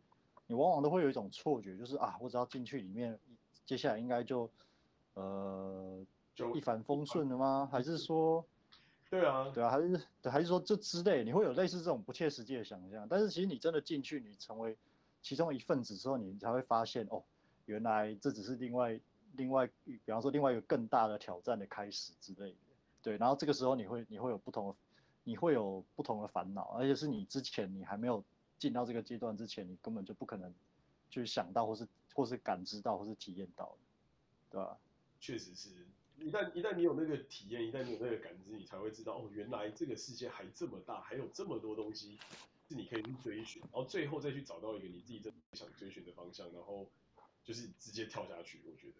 你往往都会有一种错觉，就是啊，我只要进去里面，接下来应该就，呃，就一帆风顺了吗？还是说，对啊，对啊，还是还是说这之类，你会有类似这种不切实际的想象。但是其实你真的进去，你成为其中一份子之后，你才会发现，哦，原来这只是另外另外，比方说另外一个更大的挑战的开始之类的。对，然后这个时候你会你会有不同的。你会有不同的烦恼，而且是你之前你还没有进到这个阶段之前，你根本就不可能去想到，或是或是感知到，或是体验到，对吧？确实是，一旦一旦你有那个体验，一旦你有那个感知，你才会知道哦，原来这个世界还这么大，还有这么多东西是你可以去追寻，然后最后再去找到一个你自己真想追寻的方向，然后就是直接跳下去。我觉得。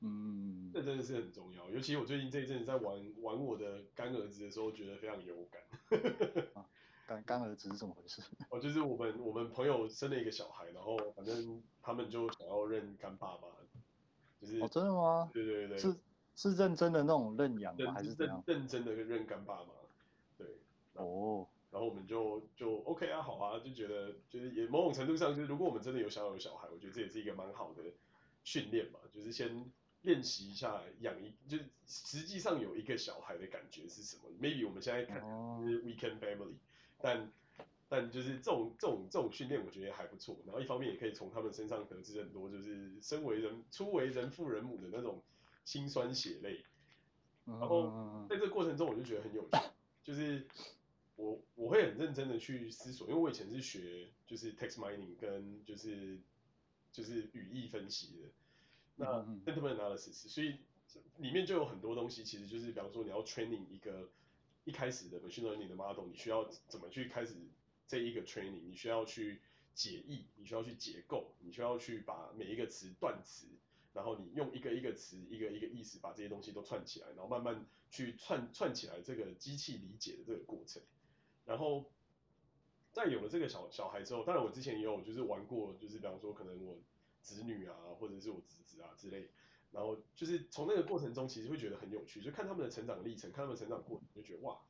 嗯，这真的是很重要，尤其我最近这一阵子在玩玩我的干儿子的时候，觉得非常有感。啊，干干儿子是怎么回事？哦，就是我们我们朋友生了一个小孩，然后反正他们就想要认干爸爸，就是哦，真的吗？对对对，是是认真的那种认养吗？还是怎样？认真的认干爸爸，对。哦。然后我们就就 OK 啊，好啊，就觉得就是也某种程度上，就是如果我们真的有想要有小孩，我觉得这也是一个蛮好的训练嘛，就是先。练习一下养一，就是实际上有一个小孩的感觉是什么？Maybe 我们现在看是 Weekend Family，但但就是这种这种这种训练，我觉得还不错。然后一方面也可以从他们身上得知很多，就是身为人初为人父人母的那种辛酸血泪。然后在这个过程中，我就觉得很有趣，就是我我会很认真的去思索，因为我以前是学就是 text mining 跟就是就是语义分析的。那次，所以里面就有很多东西，其实就是比方说你要 training 一个一开始的 machine learning 的 model，你需要怎么去开始这一个 training，你需要去解译，你需要去结构，你需要去把每一个词断词，然后你用一个一个词一个一个意思把这些东西都串起来，然后慢慢去串串起来这个机器理解的这个过程，然后。在有了这个小小孩之后，当然我之前也有就是玩过，就是比方说可能我子女啊，或者是我侄子啊之类，然后就是从那个过程中，其实会觉得很有趣，就看他们的成长历程，看他们成长过程，就觉得哇，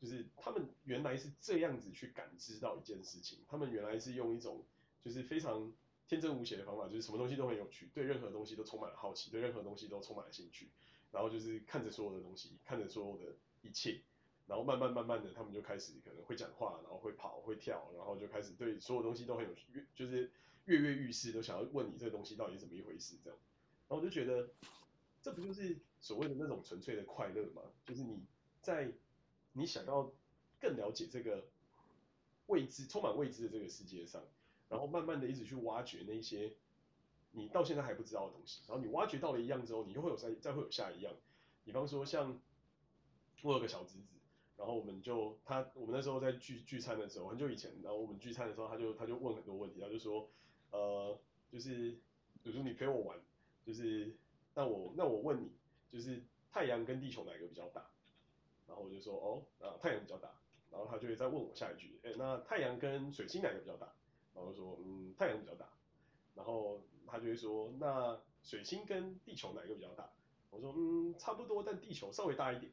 就是他们原来是这样子去感知到一件事情，他们原来是用一种就是非常天真无邪的方法，就是什么东西都很有趣，对任何东西都充满了好奇，对任何东西都充满了兴趣，然后就是看着所有的东西，看着所有的一切。然后慢慢慢慢的，他们就开始可能会讲话，然后会跑会跳，然后就开始对所有东西都很有趣，就是跃跃欲试，都想要问你这个东西到底是怎么一回事这样。然后我就觉得，这不就是所谓的那种纯粹的快乐吗？就是你在你想要更了解这个未知、充满未知的这个世界上，然后慢慢的一直去挖掘那些你到现在还不知道的东西，然后你挖掘到了一样之后，你就会有再再会有下一样。比方说像我有个小侄子。然后我们就他，我们那时候在聚聚餐的时候，很久以前，然后我们聚餐的时候，他就他就问很多问题，他就说，呃，就是，比如说你陪我玩，就是，那我那我问你，就是太阳跟地球哪个比较大？然后我就说，哦，啊，太阳比较大。然后他就会再问我下一句，哎，那太阳跟水星哪个比较大？然后说，嗯，太阳比较大。然后他就会说，那水星跟地球哪个比较大？我说，嗯，差不多，但地球稍微大一点。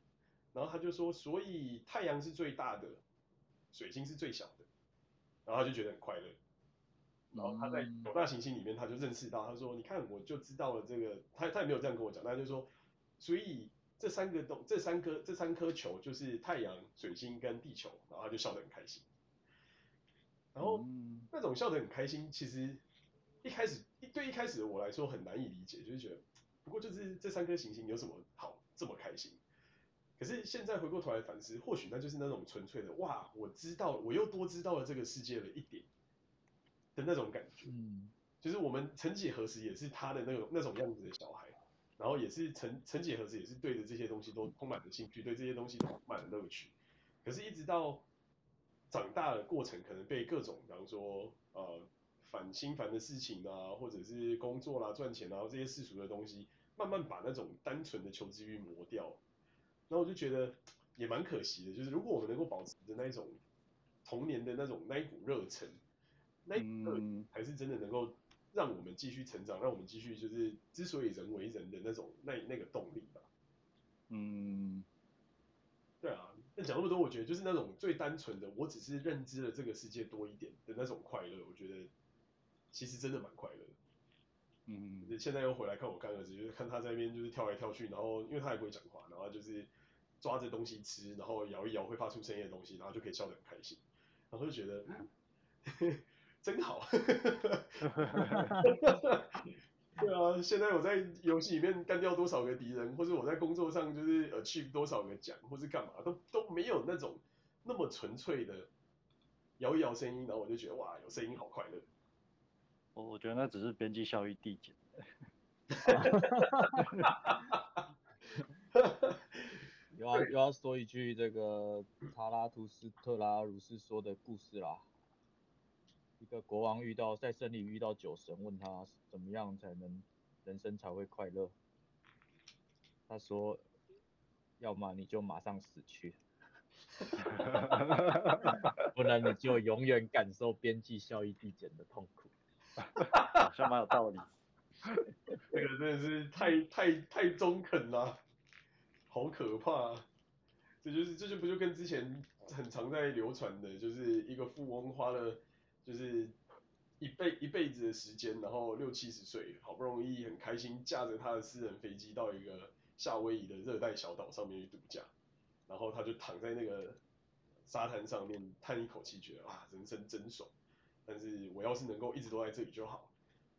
然后他就说，所以太阳是最大的，水星是最小的，然后他就觉得很快乐。然后他在九大行星里面，他就认识到，他说，你看，我就知道了这个，他他也没有这样跟我讲，他就说，所以这三个东，这三颗这三颗球就是太阳、水星跟地球，然后他就笑得很开心。然后那种笑得很开心，其实一开始一对一开始的我来说很难以理解，就是觉得，不过就是这三颗行星有什么好这么开心？可是现在回过头来反思，或许那就是那种纯粹的哇，我知道，我又多知道了这个世界了一点的那种感觉。嗯，就是我们曾几何时也是他的那种那种样子的小孩，然后也是曾曾几何时也是对着这些东西都充满了兴趣，对这些东西都充满了乐趣。可是，一直到长大的过程，可能被各种，比方说呃烦心烦的事情啊，或者是工作啦、赚钱啊这些世俗的东西，慢慢把那种单纯的求知欲磨掉。然后我就觉得也蛮可惜的，就是如果我们能够保持着那一种童年的那种那一股热忱，那一股热忱还是真的能够让我们继续成长，让我们继续就是之所以人为人的那种那那个动力吧。嗯，对啊，那讲那么多，我觉得就是那种最单纯的，我只是认知了这个世界多一点的那种快乐，我觉得其实真的蛮快乐的。嗯，现在又回来看我干儿子，就是看他在那边就是跳来跳去，然后因为他也不会讲话，然后就是。抓着东西吃，然后摇一摇会发出声音的东西，然后就可以笑得很开心，然后就觉得，嗯、真好。对啊，现在我在游戏里面干掉多少个敌人，或者我在工作上就是呃 achieve 多少个奖，或是干嘛，都都没有那种那么纯粹的摇一摇声音，然后我就觉得哇，有声音好快乐。我我觉得那只是边际效益递减。又要又要说一句这个查拉图斯特拉如是说的故事啦。一个国王遇到在森林遇到酒神，问他怎么样才能人生才会快乐。他说，要么你就马上死去，不然你就永远感受边际效益递减的痛苦。好像蛮有道理。这个真的是太太太中肯了。好可怕啊！这就是这就不就跟之前很常在流传的，就是一个富翁花了就是一辈一辈子的时间，然后六七十岁，好不容易很开心驾着他的私人飞机到一个夏威夷的热带小岛上面去度假，然后他就躺在那个沙滩上面叹一口气，觉得啊，人生真爽，但是我要是能够一直都在这里就好，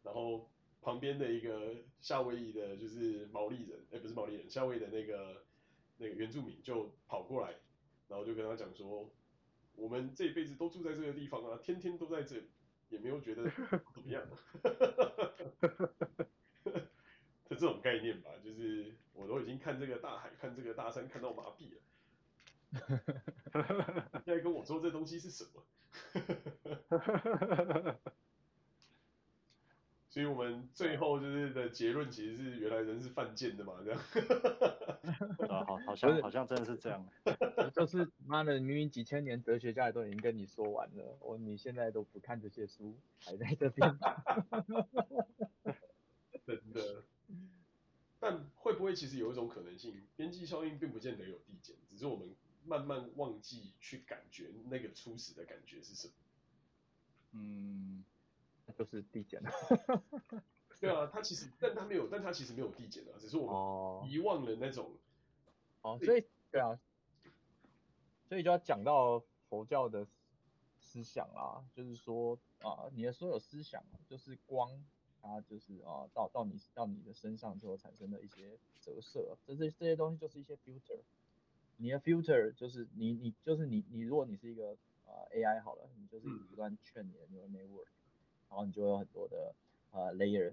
然后。旁边的一个夏威夷的，就是毛利人，哎、不是毛利人，夏威夷的那个那个原住民就跑过来，然后就跟他讲说，我们这一辈子都住在这个地方啊，天天都在这里，也没有觉得怎么样。这种概念吧，就是我都已经看这个大海，看这个大山，看到麻痹了。现在跟我说这东西是什么？所以我们最后就是的结论其实是原来人是犯贱的嘛，这样。啊，好，好像好像真的是这样。就是妈的，明明几千年哲学家都已经跟你说完了，我你现在都不看这些书，还在这边。真的。但会不会其实有一种可能性，边际效应并不见得有递减，只是我们慢慢忘记去感觉那个初始的感觉是什么？嗯。就是递减了，对啊，他其实，但他没有，但他其实没有递减的，只是我们遗忘了那种，哦，所以，对啊，所以就要讲到佛教的思想啦，就是说啊，你的所有思想就是光，它就是啊，到到你到你的身上之后产生的一些折射，这这这些东西就是一些 filter，你的 filter 就是你你就是你你如果你是一个啊 AI 好了，你就是不断劝你的 neural network。然后你就会有很多的呃 layer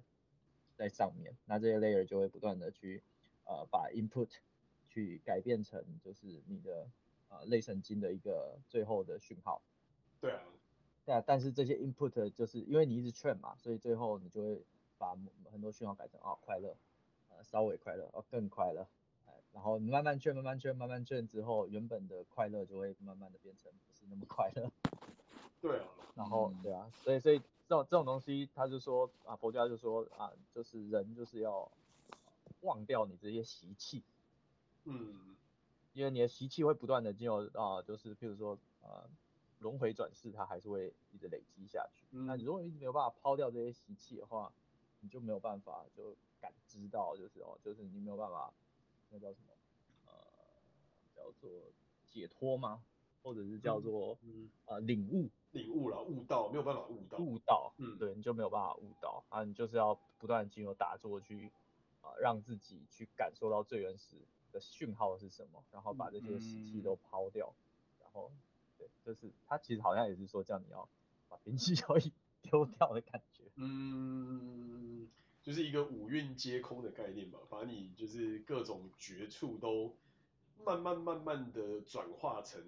在上面，那这些 layer 就会不断的去呃把 input 去改变成就是你的呃类神经的一个最后的讯号。对啊。对啊，但是这些 input 就是因为你一直 train 嘛，所以最后你就会把很多讯号改成啊、哦、快乐，呃稍微快乐，哦更快乐，然后你慢慢 train 慢慢 train 慢慢 train 之后，原本的快乐就会慢慢的变成不是那么快乐。对啊。然后对啊，所以所以。这种这种东西，他就说啊，佛家就说啊，就是人就是要忘掉你这些习气，嗯，因为你的习气会不断的进入啊，就是譬如说啊，轮回转世，它还是会一直累积下去。嗯、那你如果一直没有办法抛掉这些习气的话，你就没有办法就感知到，就是哦，就是你没有办法，那叫什么呃，叫做解脱吗？或者是叫做嗯。啊、呃、领悟。领悟了，悟道没有办法悟道，悟道，嗯，对，你就没有办法悟道。啊，你就是要不断经由打坐去啊，让自己去感受到最原始的讯号是什么，然后把这些习气都抛掉，嗯、然后对，就是他其实好像也是说叫你要把边际效应 丢掉的感觉，嗯，就是一个五蕴皆空的概念吧，把你就是各种绝处都慢慢慢慢的转化成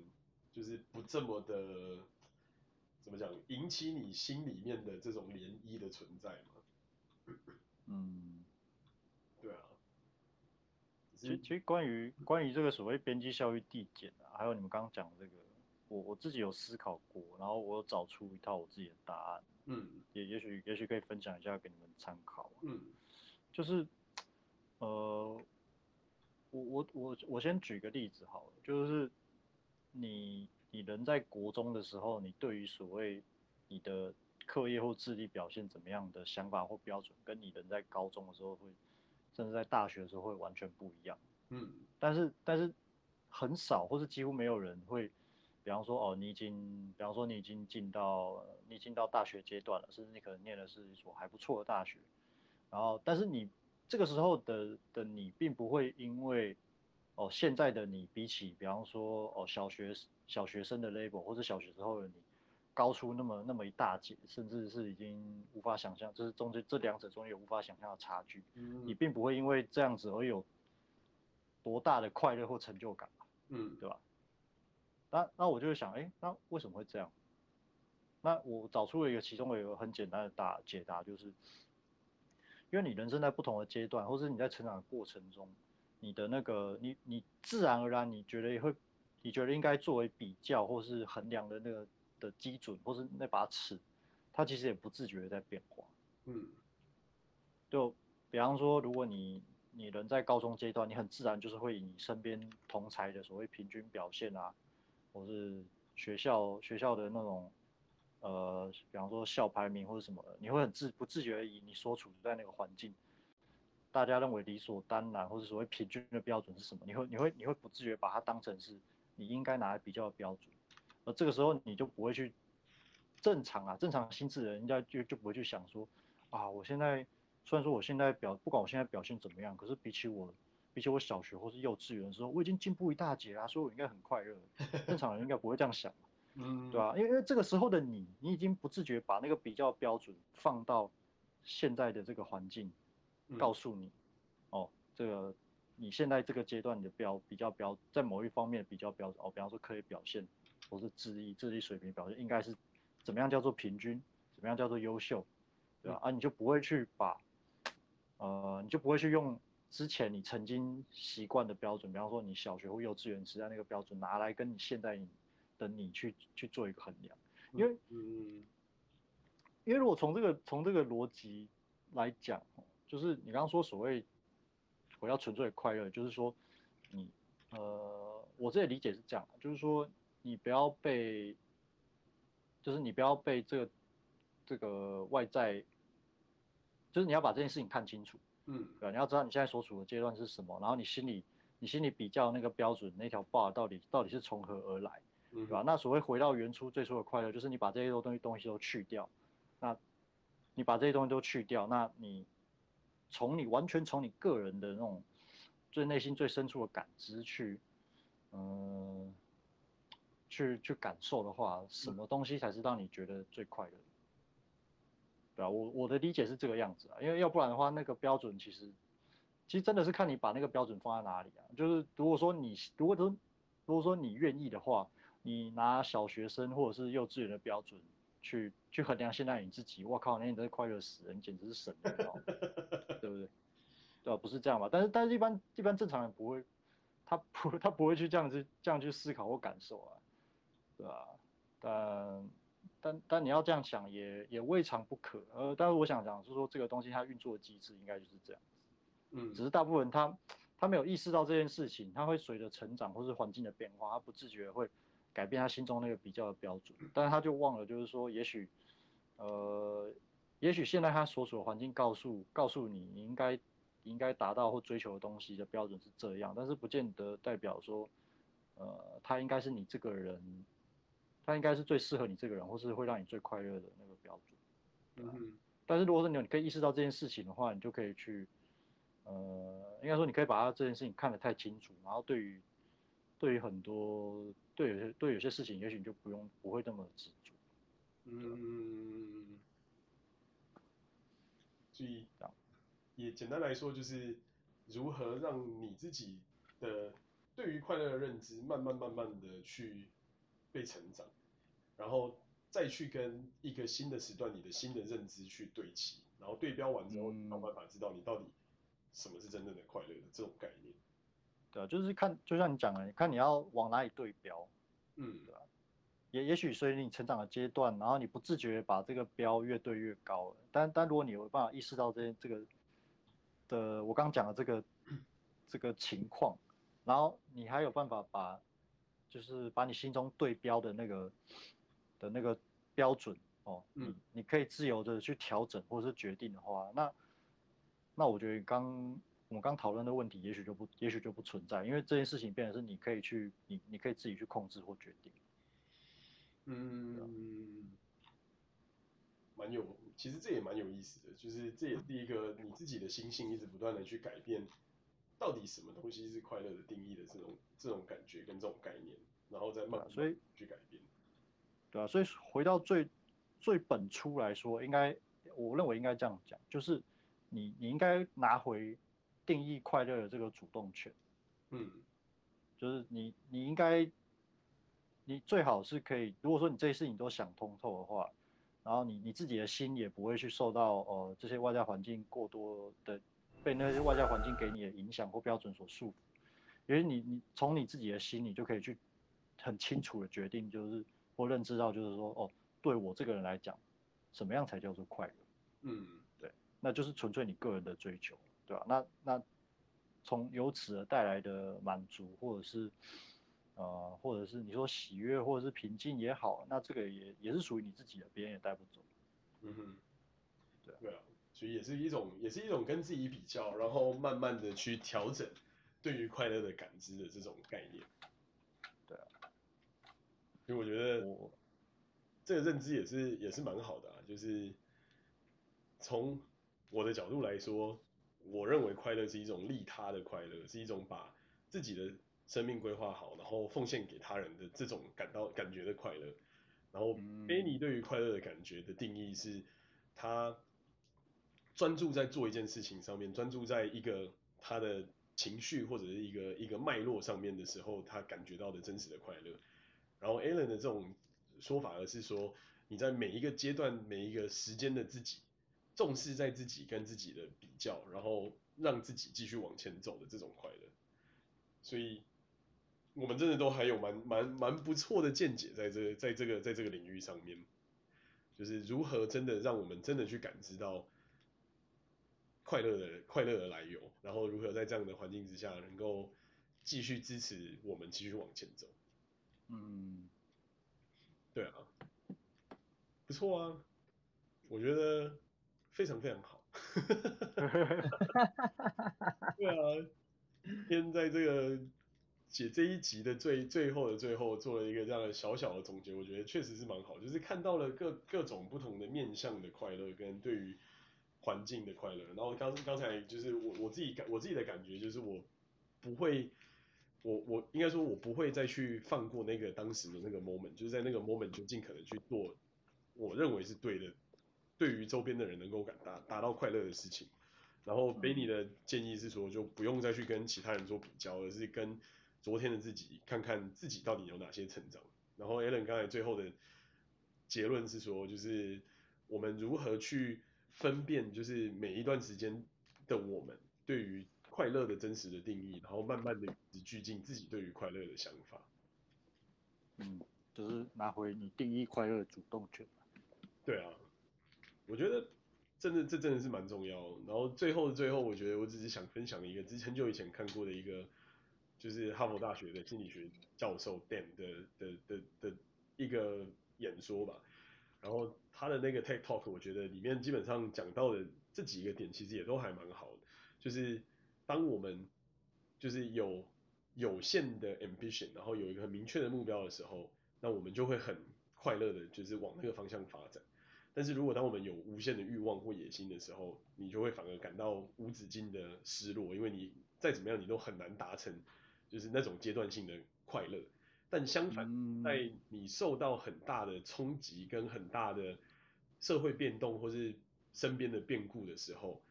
就是不这么的。怎么讲？引起你心里面的这种涟漪的存在吗？嗯，对啊。其实，其实关于关于这个所谓边际效应递减啊，还有你们刚刚讲的这个，我我自己有思考过，然后我有找出一套我自己的答案。嗯。也也许也许可以分享一下给你们参考啊。嗯。就是，呃，我我我我先举个例子好了，就是你。你人在国中的时候，你对于所谓你的课业或智力表现怎么样的想法或标准，跟你人在高中的时候会，甚至在大学的时候会完全不一样。嗯，但是但是很少或是几乎没有人会，比方说哦，你已经，比方说你已经进到你已经到大学阶段了，甚至你可能念的是一所还不错的大学，然后但是你这个时候的的你并不会因为。哦，现在的你比起，比方说哦，小学小学生的 level 或者小学时候的你，高出那么那么一大截，甚至是已经无法想象，就是中间这两者中有无法想象的差距。嗯，你并不会因为这样子而有多大的快乐或成就感，嗯，对吧？那那我就会想，哎，那为什么会这样？那我找出了一个其中的一个很简单的答解答，就是因为你人生在不同的阶段，或是你在成长的过程中。你的那个，你你自然而然，你觉得也会，你觉得应该作为比较或是衡量的那个的基准，或是那把尺，它其实也不自觉的在变化。嗯，就比方说，如果你你人在高中阶段，你很自然就是会以你身边同才的所谓平均表现啊，或是学校学校的那种，呃，比方说校排名或者什么的，你会很自不自觉的以你所处在那个环境。大家认为理所当然或者所谓平均的标准是什么？你会你会你会不自觉把它当成是你应该拿来比较的标准，而这个时候你就不会去正常啊，正常心智的人应该就就不会去想说啊，我现在虽然说我现在表不管我现在表现怎么样，可是比起我比起我小学或是幼稚园的时候，我已经进步一大截啦，所以我应该很快乐。正常人应该不会这样想，嗯，对吧？因为因为这个时候的你，你已经不自觉把那个比较标准放到现在的这个环境。告诉你，哦，这个你现在这个阶段你的标比较标，在某一方面比较标准哦，比方说可以表现，或是智力智力水平表现应该是怎么样叫做平均，怎么样叫做优秀，对吧？啊，你就不会去把，呃，你就不会去用之前你曾经习惯的标准，比方说你小学或幼稚园时代那个标准拿来跟你现在的你去去做一个衡量，因为，嗯，因为如果从这个从这个逻辑来讲，就是你刚刚说所谓我要纯粹的快乐，就是说你呃，我这里理解是这样，就是说你不要被，就是你不要被这个这个外在，就是你要把这件事情看清楚，嗯，对吧？你要知道你现在所处的阶段是什么，然后你心里你心里比较那个标准那条 bar 到底到底是从何而来，对吧？那所谓回到原初最初的快乐，就是你把这些东西东西都去掉，那你把这些东西都去掉，那你。从你完全从你个人的那种最内心最深处的感知去，嗯，去去感受的话，什么东西才是让你觉得最快乐？对啊，我我的理解是这个样子啊，因为要不然的话，那个标准其实其实真的是看你把那个标准放在哪里啊。就是如果说你如果说如果说你愿意的话，你拿小学生或者是幼稚园的标准。去去衡量现在你自己，我靠，那你真是快乐死人，简直是神，对不对？对吧？不是这样吧？但是但是一般一般正常人不会，他不他不会去这样子这样去思考或感受啊，对吧？但但但你要这样想也也未尝不可。呃，但是我想讲就是说这个东西它运作的机制应该就是这样子，嗯，只是大部分人他他没有意识到这件事情，他会随着成长或是环境的变化，他不自觉会。改变他心中那个比较的标准，但是他就忘了，就是说，也许，呃，也许现在他所处的环境告诉告诉你，你应该应该达到或追求的东西的标准是这样，但是不见得代表说，呃，他应该是你这个人，他应该是最适合你这个人，或是会让你最快乐的那个标准。嗯。但是如果说你你可以意识到这件事情的话，你就可以去，呃，应该说你可以把他这件事情看得太清楚，然后对于对于很多。对有些对有些事情，也许你就不用不会这么执着。嗯，所以也简单来说，就是如何让你自己的对于快乐的认知，慢慢慢慢的去被成长，然后再去跟一个新的时段，你的新的认知去对齐，然后对标完之后，想办法知道你到底什么是真正的快乐的这种概念。对啊，就是看，就像你讲的，你看你要往哪里对标，嗯，对吧？也也许随着你成长的阶段，然后你不自觉把这个标越对越高了。但但如果你有办法意识到这这个的我刚刚讲的这个 这个情况，然后你还有办法把就是把你心中对标的那个的那个标准哦，嗯，你你可以自由的去调整或者是决定的话，那那我觉得刚。我们刚讨论的问题，也许就不，也许就不存在，因为这件事情变成是你可以去，你你可以自己去控制或决定。嗯，蛮有，其实这也蛮有意思的，就是这也是一个你自己的心性一直不断的去改变，到底什么东西是快乐的定义的这种这种感觉跟这种概念，然后再慢慢去改变。对啊，所以回到最最本初来说，应该我认为应该这样讲，就是你你应该拿回。定义快乐的这个主动权，嗯，就是你，你应该，你最好是可以，如果说你这些事情都想通透的话，然后你你自己的心也不会去受到呃这些外在环境过多的被那些外在环境给你的影响或标准所束缚，因为你你从你自己的心你就可以去很清楚的决定，就是或认知到就是说哦，对我这个人来讲，什么样才叫做快乐？嗯，对，那就是纯粹你个人的追求。对吧？那那从由此而带来的满足，或者是呃，或者是你说喜悦，或者是平静也好，那这个也也是属于你自己的，别人也带不走。嗯哼，对啊，对啊，所以也是一种，也是一种跟自己比较，然后慢慢的去调整对于快乐的感知的这种概念。对啊，所以我觉得我这个认知也是也是蛮好的啊，就是从我的角度来说。我认为快乐是一种利他的快乐，是一种把自己的生命规划好，然后奉献给他人的这种感到感觉的快乐。然后，Benny 对于快乐的感觉的定义是，他专注在做一件事情上面，专注在一个他的情绪或者是一个一个脉络上面的时候，他感觉到的真实的快乐。然后 Alan 的这种说法，而是说你在每一个阶段、每一个时间的自己，重视在自己跟自己的比较，然后让自己继续往前走的这种快乐。所以，我们真的都还有蛮蛮蛮不错的见解在这在这个在这个领域上面，就是如何真的让我们真的去感知到快乐的快乐的来由，然后如何在这样的环境之下能够继续支持我们继续往前走。嗯，对啊，不错啊，我觉得非常非常好。对啊，今天在这个写这一集的最最后的最后，做了一个这样的小小的总结，我觉得确实是蛮好，就是看到了各各种不同的面向的快乐跟对于环境的快乐。然后刚刚才就是我我自己感我自己的感觉就是我不会。我我应该说，我不会再去放过那个当时的那个 moment，就是在那个 moment 就尽可能去做我认为是对的，对于周边的人能够感达达到快乐的事情。然后 Benny 的建议是说，就不用再去跟其他人做比较，而是跟昨天的自己看看自己到底有哪些成长。然后 Alan 刚才最后的结论是说，就是我们如何去分辨，就是每一段时间的我们对于。快乐的真实的定义，然后慢慢的聚进自己对于快乐的想法。嗯，就是拿回你定义快乐的主动权。对啊，我觉得真的这真的是蛮重要。然后最后的最后，我觉得我只是想分享一个之前很久以前看过的一个，就是哈佛大学的心理学教授 Dan 的的的的，的一个演说吧。然后他的那个 TED Talk，我觉得里面基本上讲到的这几个点，其实也都还蛮好的，就是。当我们就是有有限的 ambition，然后有一个很明确的目标的时候，那我们就会很快乐的，就是往那个方向发展。但是如果当我们有无限的欲望或野心的时候，你就会反而感到无止境的失落，因为你再怎么样，你都很难达成就是那种阶段性的快乐。但相反，在你受到很大的冲击跟很大的社会变动或是身边的变故的时候，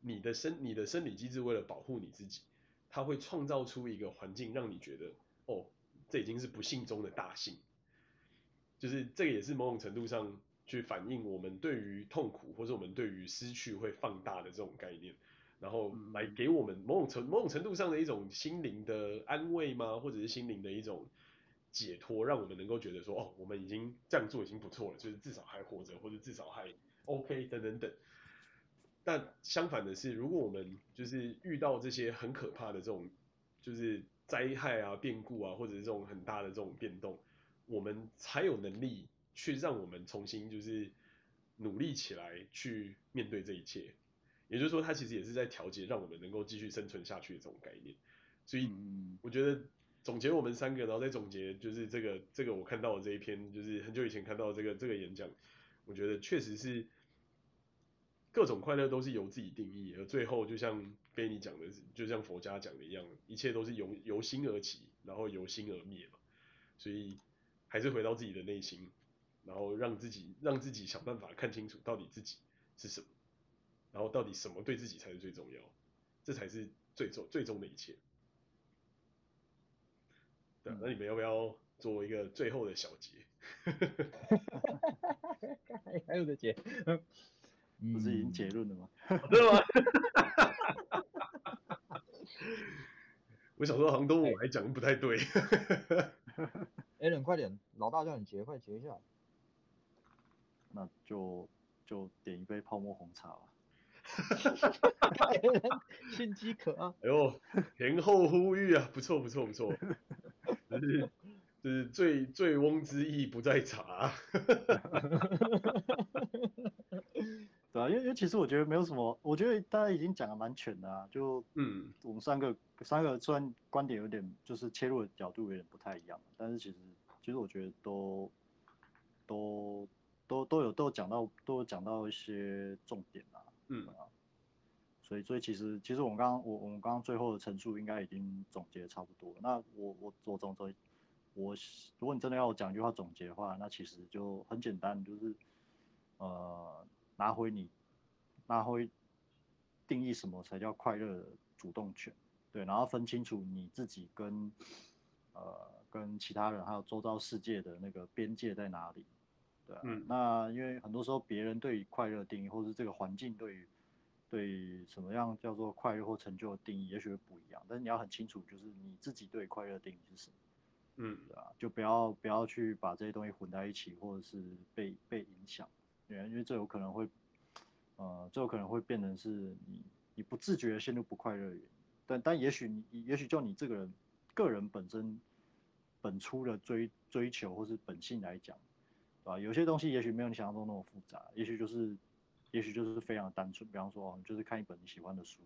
你的生你的生理机制为了保护你自己，它会创造出一个环境，让你觉得，哦，这已经是不幸中的大幸。就是这个也是某种程度上去反映我们对于痛苦或者我们对于失去会放大的这种概念，然后来给我们某种程某种程度上的一种心灵的安慰吗？或者是心灵的一种解脱，让我们能够觉得说，哦，我们已经这样做已经不错了，就是至少还活着，或者至少还 OK 等等等。但相反的是，如果我们就是遇到这些很可怕的这种，就是灾害啊、变故啊，或者是这种很大的这种变动，我们才有能力去让我们重新就是努力起来去面对这一切。也就是说，它其实也是在调节，让我们能够继续生存下去的这种概念。所以，我觉得总结我们三个，然后再总结就是这个这个我看到的这一篇，就是很久以前看到的这个这个演讲，我觉得确实是。各种快乐都是由自己定义，而最后就像被你讲的，就像佛家讲的一样，一切都是由由心而起，然后由心而灭嘛。所以还是回到自己的内心，然后让自己让自己想办法看清楚到底自己是什么，然后到底什么对自己才是最重要，这才是最终最终的一切。对，那你们要不要做一个最后的小结？还有的结。不是已经结论了吗？对吗？我想说，好像都我来讲不太对。Allen，快点，老大叫你结，快结一下。那就就点一杯泡沫红茶吧。心饥渴啊！哎呦，前后呼吁啊，不错不错不错。就是就是醉醉翁之意不在茶。对啊，因为因为其实我觉得没有什么，我觉得大家已经讲的蛮全的啊，就嗯，我们三个三个虽然观点有点就是切入的角度有点不太一样，但是其实其实我觉得都都都都有都有讲到都有讲到一些重点啊，嗯。啊，所以所以其实其实我们刚刚我我们刚刚最后的陈述应该已经总结差不多了，那我我我总总我如果你真的要我讲一句话总结的话，那其实就很简单，就是呃。拿回你，拿回定义什么才叫快乐的主动权，对，然后分清楚你自己跟呃跟其他人还有周遭世界的那个边界在哪里，对啊，嗯，那因为很多时候别人对于快乐定义，或是这个环境对于对于什么样叫做快乐或成就的定义，也许会不一样，但是你要很清楚，就是你自己对快乐定义是什么，嗯，对啊，就不要不要去把这些东西混在一起，或者是被被影响，对，因为这有可能会。呃，这有可能会变成是你你不自觉的陷入不快乐的原因，但但也许你也许就你这个人个人本身本初的追追求或是本性来讲，对吧？有些东西也许没有你想象中那么复杂，也许就是也许就是非常单纯，比方说哦，你就是看一本你喜欢的书，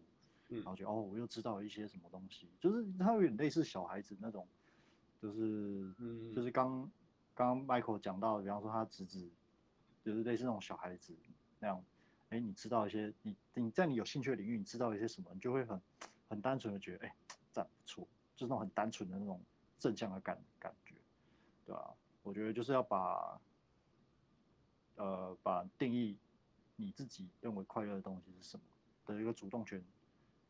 嗯，然后就哦，我又知道了一些什么东西，就是它有点类似小孩子那种，就是嗯，就是刚刚 Michael 讲到，比方说他侄子，就是类似那种小孩子那样。哎，你知道一些，你你在你有兴趣的领域，你知道一些什么，你就会很很单纯的觉得，哎，这样不错，就是那种很单纯的那种正向的感感觉，对吧？我觉得就是要把，呃，把定义你自己认为快乐的东西是什么的一个主动权，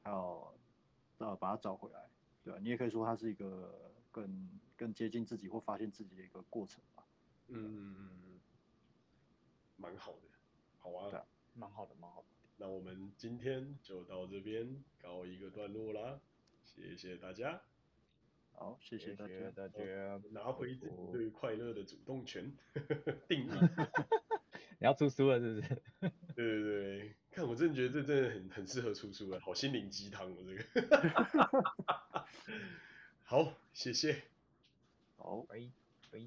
还有呃把它找回来，对吧？你也可以说它是一个更更接近自己或发现自己的一个过程吧。嗯嗯嗯嗯，蛮好的，好啊。对啊。蛮好的，蛮好的。那我们今天就到这边告一个段落啦，谢谢大家。好，谢谢大家。大家拿回自己对快乐的主动权 定义。你要出书了是不是？对对对，看我真的觉得这真的很很适合出书了，好心灵鸡汤哦这个。好，谢谢。好，拜拜。